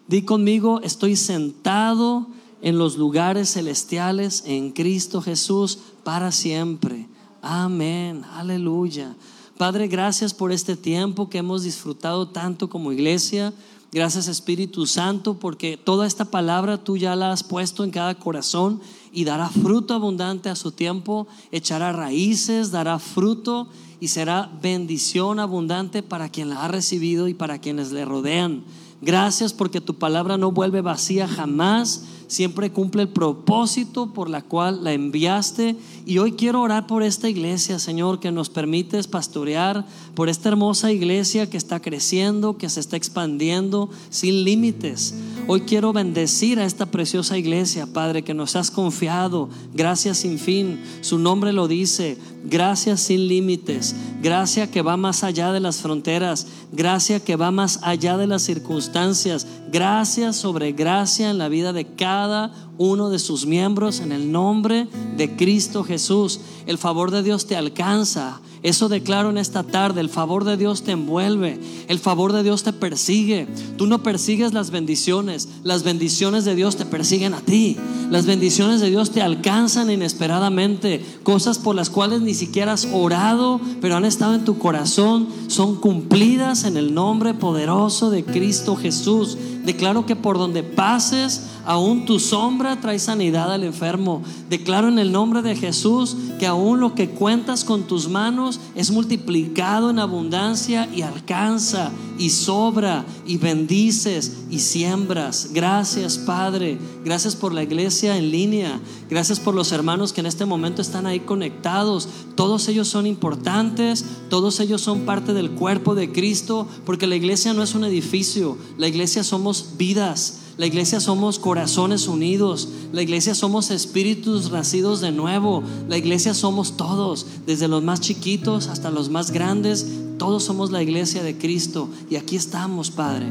Di conmigo, estoy sentado en los lugares celestiales en Cristo Jesús para siempre. Amén, aleluya. Padre, gracias por este tiempo que hemos disfrutado tanto como iglesia. Gracias Espíritu Santo porque toda esta palabra tú ya la has puesto en cada corazón y dará fruto abundante a su tiempo, echará raíces, dará fruto y será bendición abundante para quien la ha recibido y para quienes le rodean. Gracias porque tu palabra no vuelve vacía jamás, siempre cumple el propósito por la cual la enviaste. Y hoy quiero orar por esta iglesia, Señor, que nos permites pastorear, por esta hermosa iglesia que está creciendo, que se está expandiendo sin límites. Hoy quiero bendecir a esta preciosa iglesia, Padre, que nos has confiado. Gracias sin fin. Su nombre lo dice. Gracias sin límites. Gracia que va más allá de las fronteras. Gracia que va más allá de las circunstancias. Gracia sobre gracia en la vida de cada uno de sus miembros en el nombre de Cristo Jesús. El favor de Dios te alcanza. Eso declaro en esta tarde. El favor de Dios te envuelve. El favor de Dios te persigue. Tú no persigues las bendiciones. Las bendiciones de Dios te persiguen a ti. Las bendiciones de Dios te alcanzan inesperadamente. Cosas por las cuales ni siquiera has orado, pero han estado en tu corazón, son cumplidas en el nombre poderoso de Cristo Jesús. Declaro que por donde pases, aún tu sombra trae sanidad al enfermo. Declaro en el nombre de Jesús que aún lo que cuentas con tus manos es multiplicado en abundancia y alcanza y sobra y bendices y siembras. Gracias Padre, gracias por la iglesia en línea, gracias por los hermanos que en este momento están ahí conectados. Todos ellos son importantes, todos ellos son parte del cuerpo de Cristo, porque la iglesia no es un edificio, la iglesia somos vidas. La iglesia somos corazones unidos. La iglesia somos espíritus nacidos de nuevo. La iglesia somos todos, desde los más chiquitos hasta los más grandes. Todos somos la iglesia de Cristo. Y aquí estamos, Padre.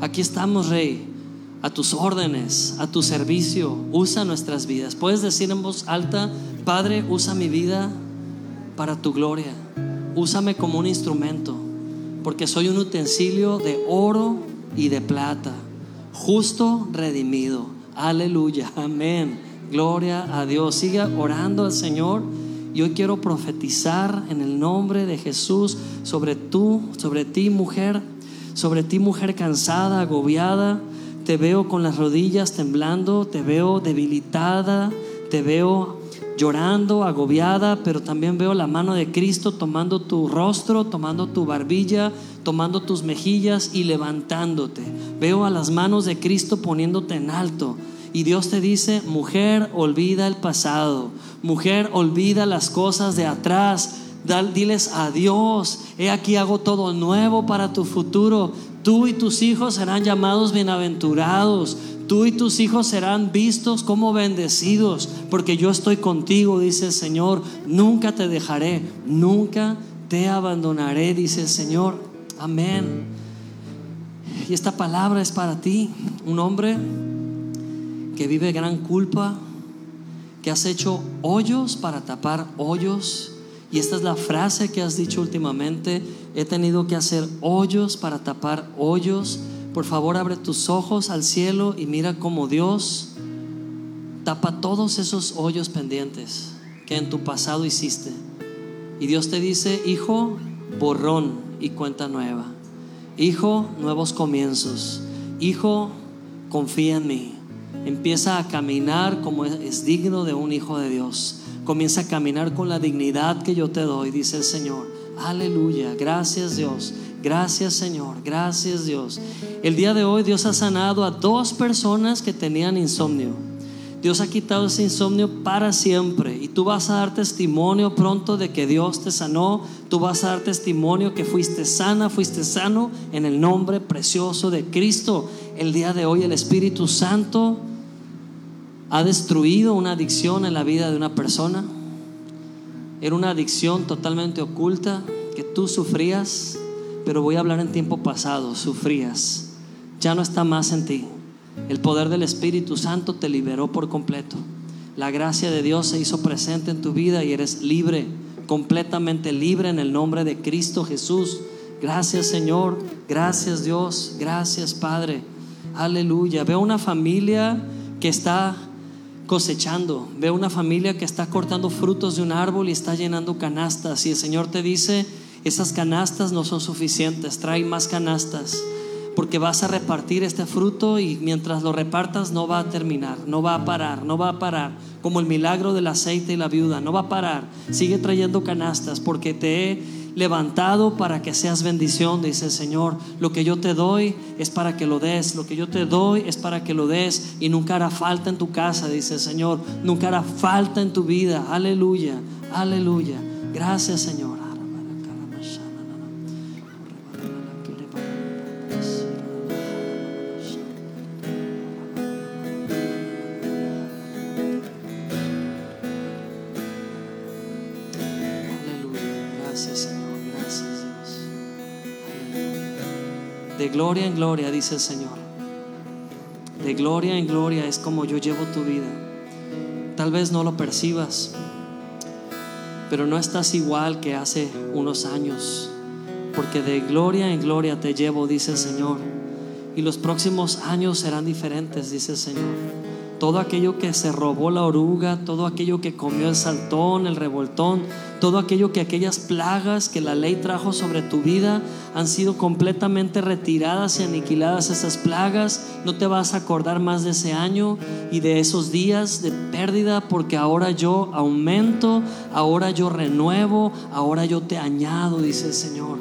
Aquí estamos, Rey. A tus órdenes, a tu servicio. Usa nuestras vidas. Puedes decir en voz alta, Padre, usa mi vida para tu gloria. Úsame como un instrumento. Porque soy un utensilio de oro y de plata justo redimido. Aleluya, amén. Gloria a Dios. Siga orando al Señor. Y hoy quiero profetizar en el nombre de Jesús sobre tú, sobre ti mujer, sobre ti mujer cansada, agobiada. Te veo con las rodillas temblando, te veo debilitada, te veo llorando, agobiada, pero también veo la mano de Cristo tomando tu rostro, tomando tu barbilla, tomando tus mejillas y levantándote. Veo a las manos de Cristo poniéndote en alto. Y Dios te dice, mujer, olvida el pasado. Mujer, olvida las cosas de atrás. diles adiós. He aquí hago todo nuevo para tu futuro. Tú y tus hijos serán llamados bienaventurados. Tú y tus hijos serán vistos como bendecidos, porque yo estoy contigo, dice el Señor. Nunca te dejaré, nunca te abandonaré, dice el Señor. Amén. Y esta palabra es para ti, un hombre que vive gran culpa, que has hecho hoyos para tapar hoyos. Y esta es la frase que has dicho últimamente, he tenido que hacer hoyos para tapar hoyos. Por favor, abre tus ojos al cielo y mira cómo Dios tapa todos esos hoyos pendientes que en tu pasado hiciste. Y Dios te dice, hijo, borrón, y cuenta nueva. Hijo, nuevos comienzos. Hijo, confía en mí. Empieza a caminar como es digno de un hijo de Dios. Comienza a caminar con la dignidad que yo te doy, dice el Señor. Aleluya. Gracias Dios. Gracias Señor. Gracias Dios. El día de hoy Dios ha sanado a dos personas que tenían insomnio. Dios ha quitado ese insomnio para siempre y tú vas a dar testimonio pronto de que Dios te sanó, tú vas a dar testimonio que fuiste sana, fuiste sano en el nombre precioso de Cristo. El día de hoy el Espíritu Santo ha destruido una adicción en la vida de una persona. Era una adicción totalmente oculta que tú sufrías, pero voy a hablar en tiempo pasado, sufrías. Ya no está más en ti. El poder del Espíritu Santo te liberó por completo. La gracia de Dios se hizo presente en tu vida y eres libre, completamente libre en el nombre de Cristo Jesús. Gracias Señor, gracias Dios, gracias Padre. Aleluya. Veo una familia que está cosechando. Veo una familia que está cortando frutos de un árbol y está llenando canastas. Y el Señor te dice, esas canastas no son suficientes, trae más canastas porque vas a repartir este fruto y mientras lo repartas no va a terminar, no va a parar, no va a parar, como el milagro del aceite y la viuda, no va a parar. Sigue trayendo canastas porque te he levantado para que seas bendición, dice el Señor. Lo que yo te doy es para que lo des, lo que yo te doy es para que lo des y nunca hará falta en tu casa, dice el Señor, nunca hará falta en tu vida. Aleluya, aleluya. Gracias, Señor. Gloria en gloria, dice el Señor. De gloria en gloria es como yo llevo tu vida. Tal vez no lo percibas, pero no estás igual que hace unos años, porque de gloria en gloria te llevo, dice el Señor. Y los próximos años serán diferentes, dice el Señor todo aquello que se robó la oruga, todo aquello que comió el saltón, el revoltón, todo aquello que aquellas plagas que la ley trajo sobre tu vida han sido completamente retiradas y aniquiladas esas plagas. No te vas a acordar más de ese año y de esos días de pérdida porque ahora yo aumento, ahora yo renuevo, ahora yo te añado, dice el Señor.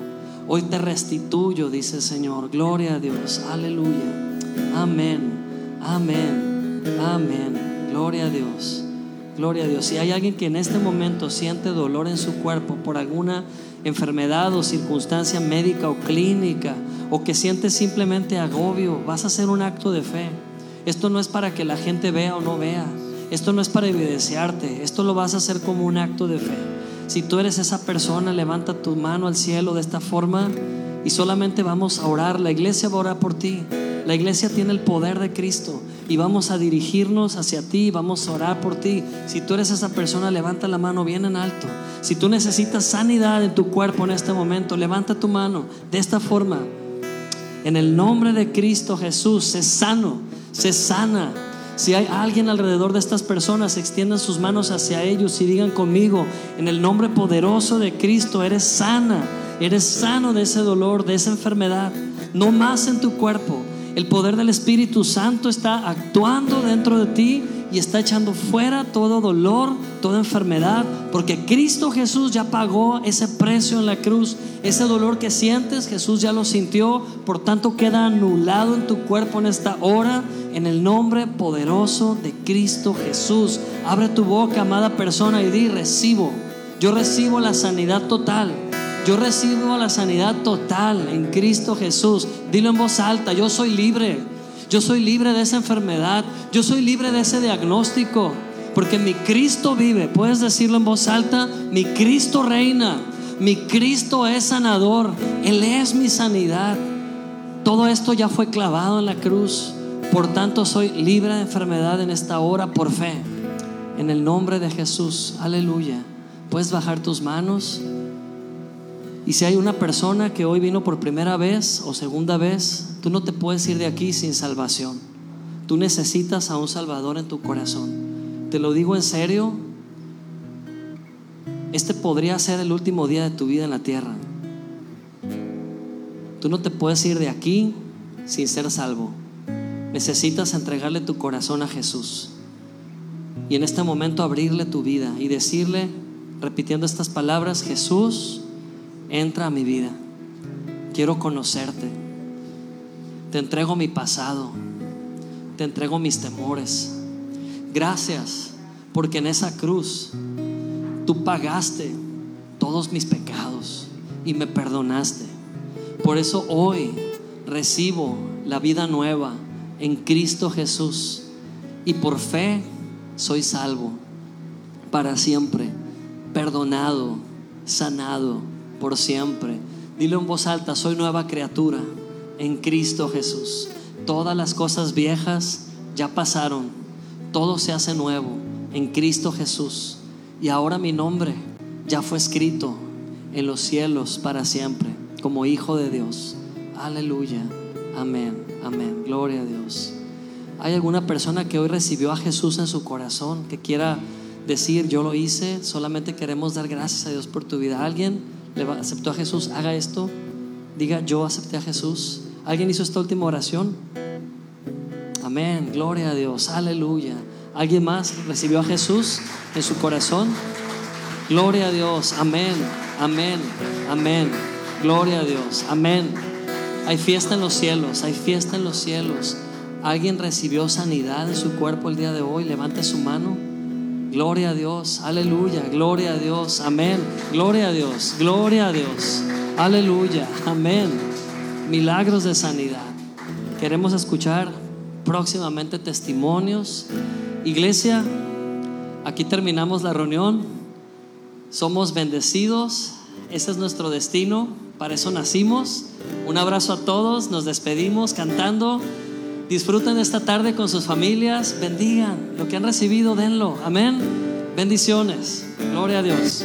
Hoy te restituyo, dice el Señor. Gloria a Dios. Aleluya. Amén. Amén. Amén. Gloria a Dios. Gloria a Dios. Si hay alguien que en este momento siente dolor en su cuerpo por alguna enfermedad o circunstancia médica o clínica, o que siente simplemente agobio, vas a hacer un acto de fe. Esto no es para que la gente vea o no vea. Esto no es para evidenciarte. Esto lo vas a hacer como un acto de fe. Si tú eres esa persona, levanta tu mano al cielo de esta forma y solamente vamos a orar. La iglesia va a orar por ti. La iglesia tiene el poder de Cristo y vamos a dirigirnos hacia ti, vamos a orar por ti. Si tú eres esa persona, levanta la mano bien en alto. Si tú necesitas sanidad en tu cuerpo en este momento, levanta tu mano de esta forma. En el nombre de Cristo Jesús, sé sano, sé sana. Si hay alguien alrededor de estas personas, extiendan sus manos hacia ellos y digan conmigo, en el nombre poderoso de Cristo, eres sana, eres sano de ese dolor, de esa enfermedad, no más en tu cuerpo el poder del Espíritu Santo está actuando dentro de ti y está echando fuera todo dolor, toda enfermedad, porque Cristo Jesús ya pagó ese precio en la cruz. Ese dolor que sientes, Jesús ya lo sintió, por tanto queda anulado en tu cuerpo en esta hora, en el nombre poderoso de Cristo Jesús. Abre tu boca, amada persona, y di, recibo. Yo recibo la sanidad total. Yo recibo la sanidad total en Cristo Jesús. Dilo en voz alta, yo soy libre. Yo soy libre de esa enfermedad. Yo soy libre de ese diagnóstico. Porque mi Cristo vive. Puedes decirlo en voz alta, mi Cristo reina. Mi Cristo es sanador. Él es mi sanidad. Todo esto ya fue clavado en la cruz. Por tanto, soy libre de enfermedad en esta hora por fe. En el nombre de Jesús. Aleluya. Puedes bajar tus manos. Y si hay una persona que hoy vino por primera vez o segunda vez, tú no te puedes ir de aquí sin salvación. Tú necesitas a un Salvador en tu corazón. Te lo digo en serio. Este podría ser el último día de tu vida en la tierra. Tú no te puedes ir de aquí sin ser salvo. Necesitas entregarle tu corazón a Jesús. Y en este momento abrirle tu vida y decirle, repitiendo estas palabras, Jesús, entra a mi vida. Quiero conocerte. Te entrego mi pasado. Te entrego mis temores. Gracias porque en esa cruz tú pagaste todos mis pecados y me perdonaste. Por eso hoy recibo la vida nueva en Cristo Jesús y por fe soy salvo para siempre, perdonado, sanado por siempre. Dilo en voz alta, soy nueva criatura en Cristo Jesús. Todas las cosas viejas ya pasaron. Todo se hace nuevo en Cristo Jesús. Y ahora mi nombre ya fue escrito en los cielos para siempre como hijo de Dios. Aleluya. Amén. Amén. Gloria a Dios. ¿Hay alguna persona que hoy recibió a Jesús en su corazón que quiera decir yo lo hice? Solamente queremos dar gracias a Dios por tu vida. ¿Alguien? Aceptó a Jesús, haga esto. Diga, yo acepté a Jesús. ¿Alguien hizo esta última oración? Amén, gloria a Dios, aleluya. ¿Alguien más recibió a Jesús en su corazón? Gloria a Dios, amén, amén, amén. Gloria a Dios, amén. Hay fiesta en los cielos, hay fiesta en los cielos. ¿Alguien recibió sanidad en su cuerpo el día de hoy? Levante su mano. Gloria a Dios, aleluya, gloria a Dios, amén. Gloria a Dios, gloria a Dios, aleluya, amén. Milagros de sanidad. Queremos escuchar próximamente testimonios. Iglesia, aquí terminamos la reunión. Somos bendecidos. Ese es nuestro destino. Para eso nacimos. Un abrazo a todos. Nos despedimos cantando. Disfruten esta tarde con sus familias. Bendigan lo que han recibido, denlo. Amén. Bendiciones. Gloria a Dios.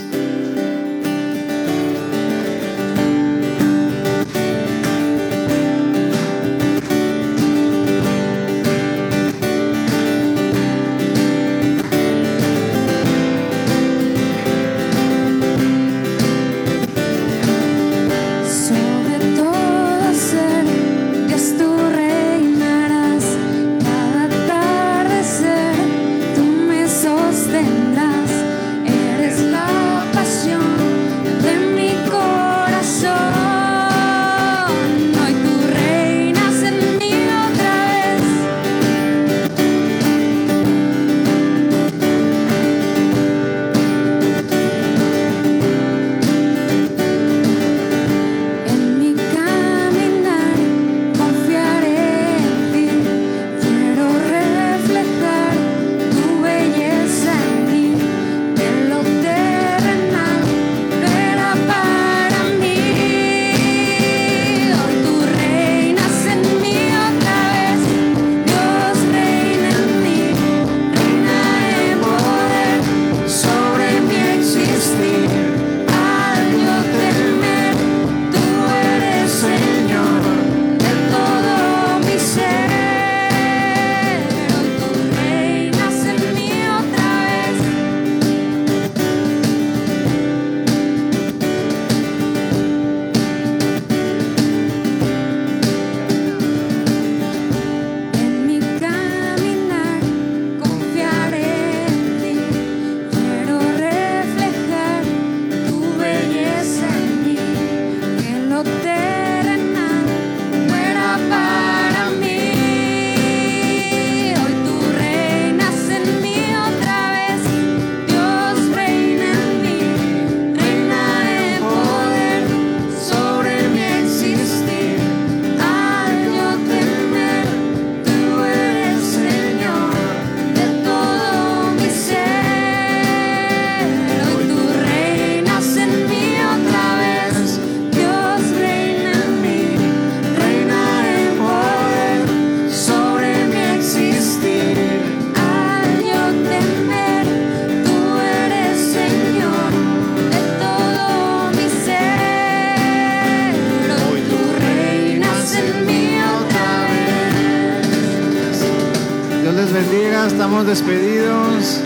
Despedidos.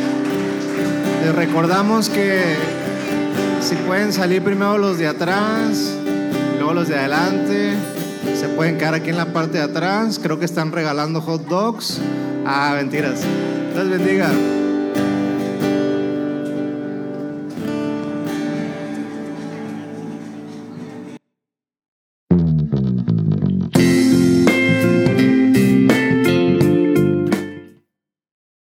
Les recordamos que si pueden salir primero los de atrás, luego los de adelante, se pueden quedar aquí en la parte de atrás. Creo que están regalando hot dogs. Ah, mentiras. Les bendiga.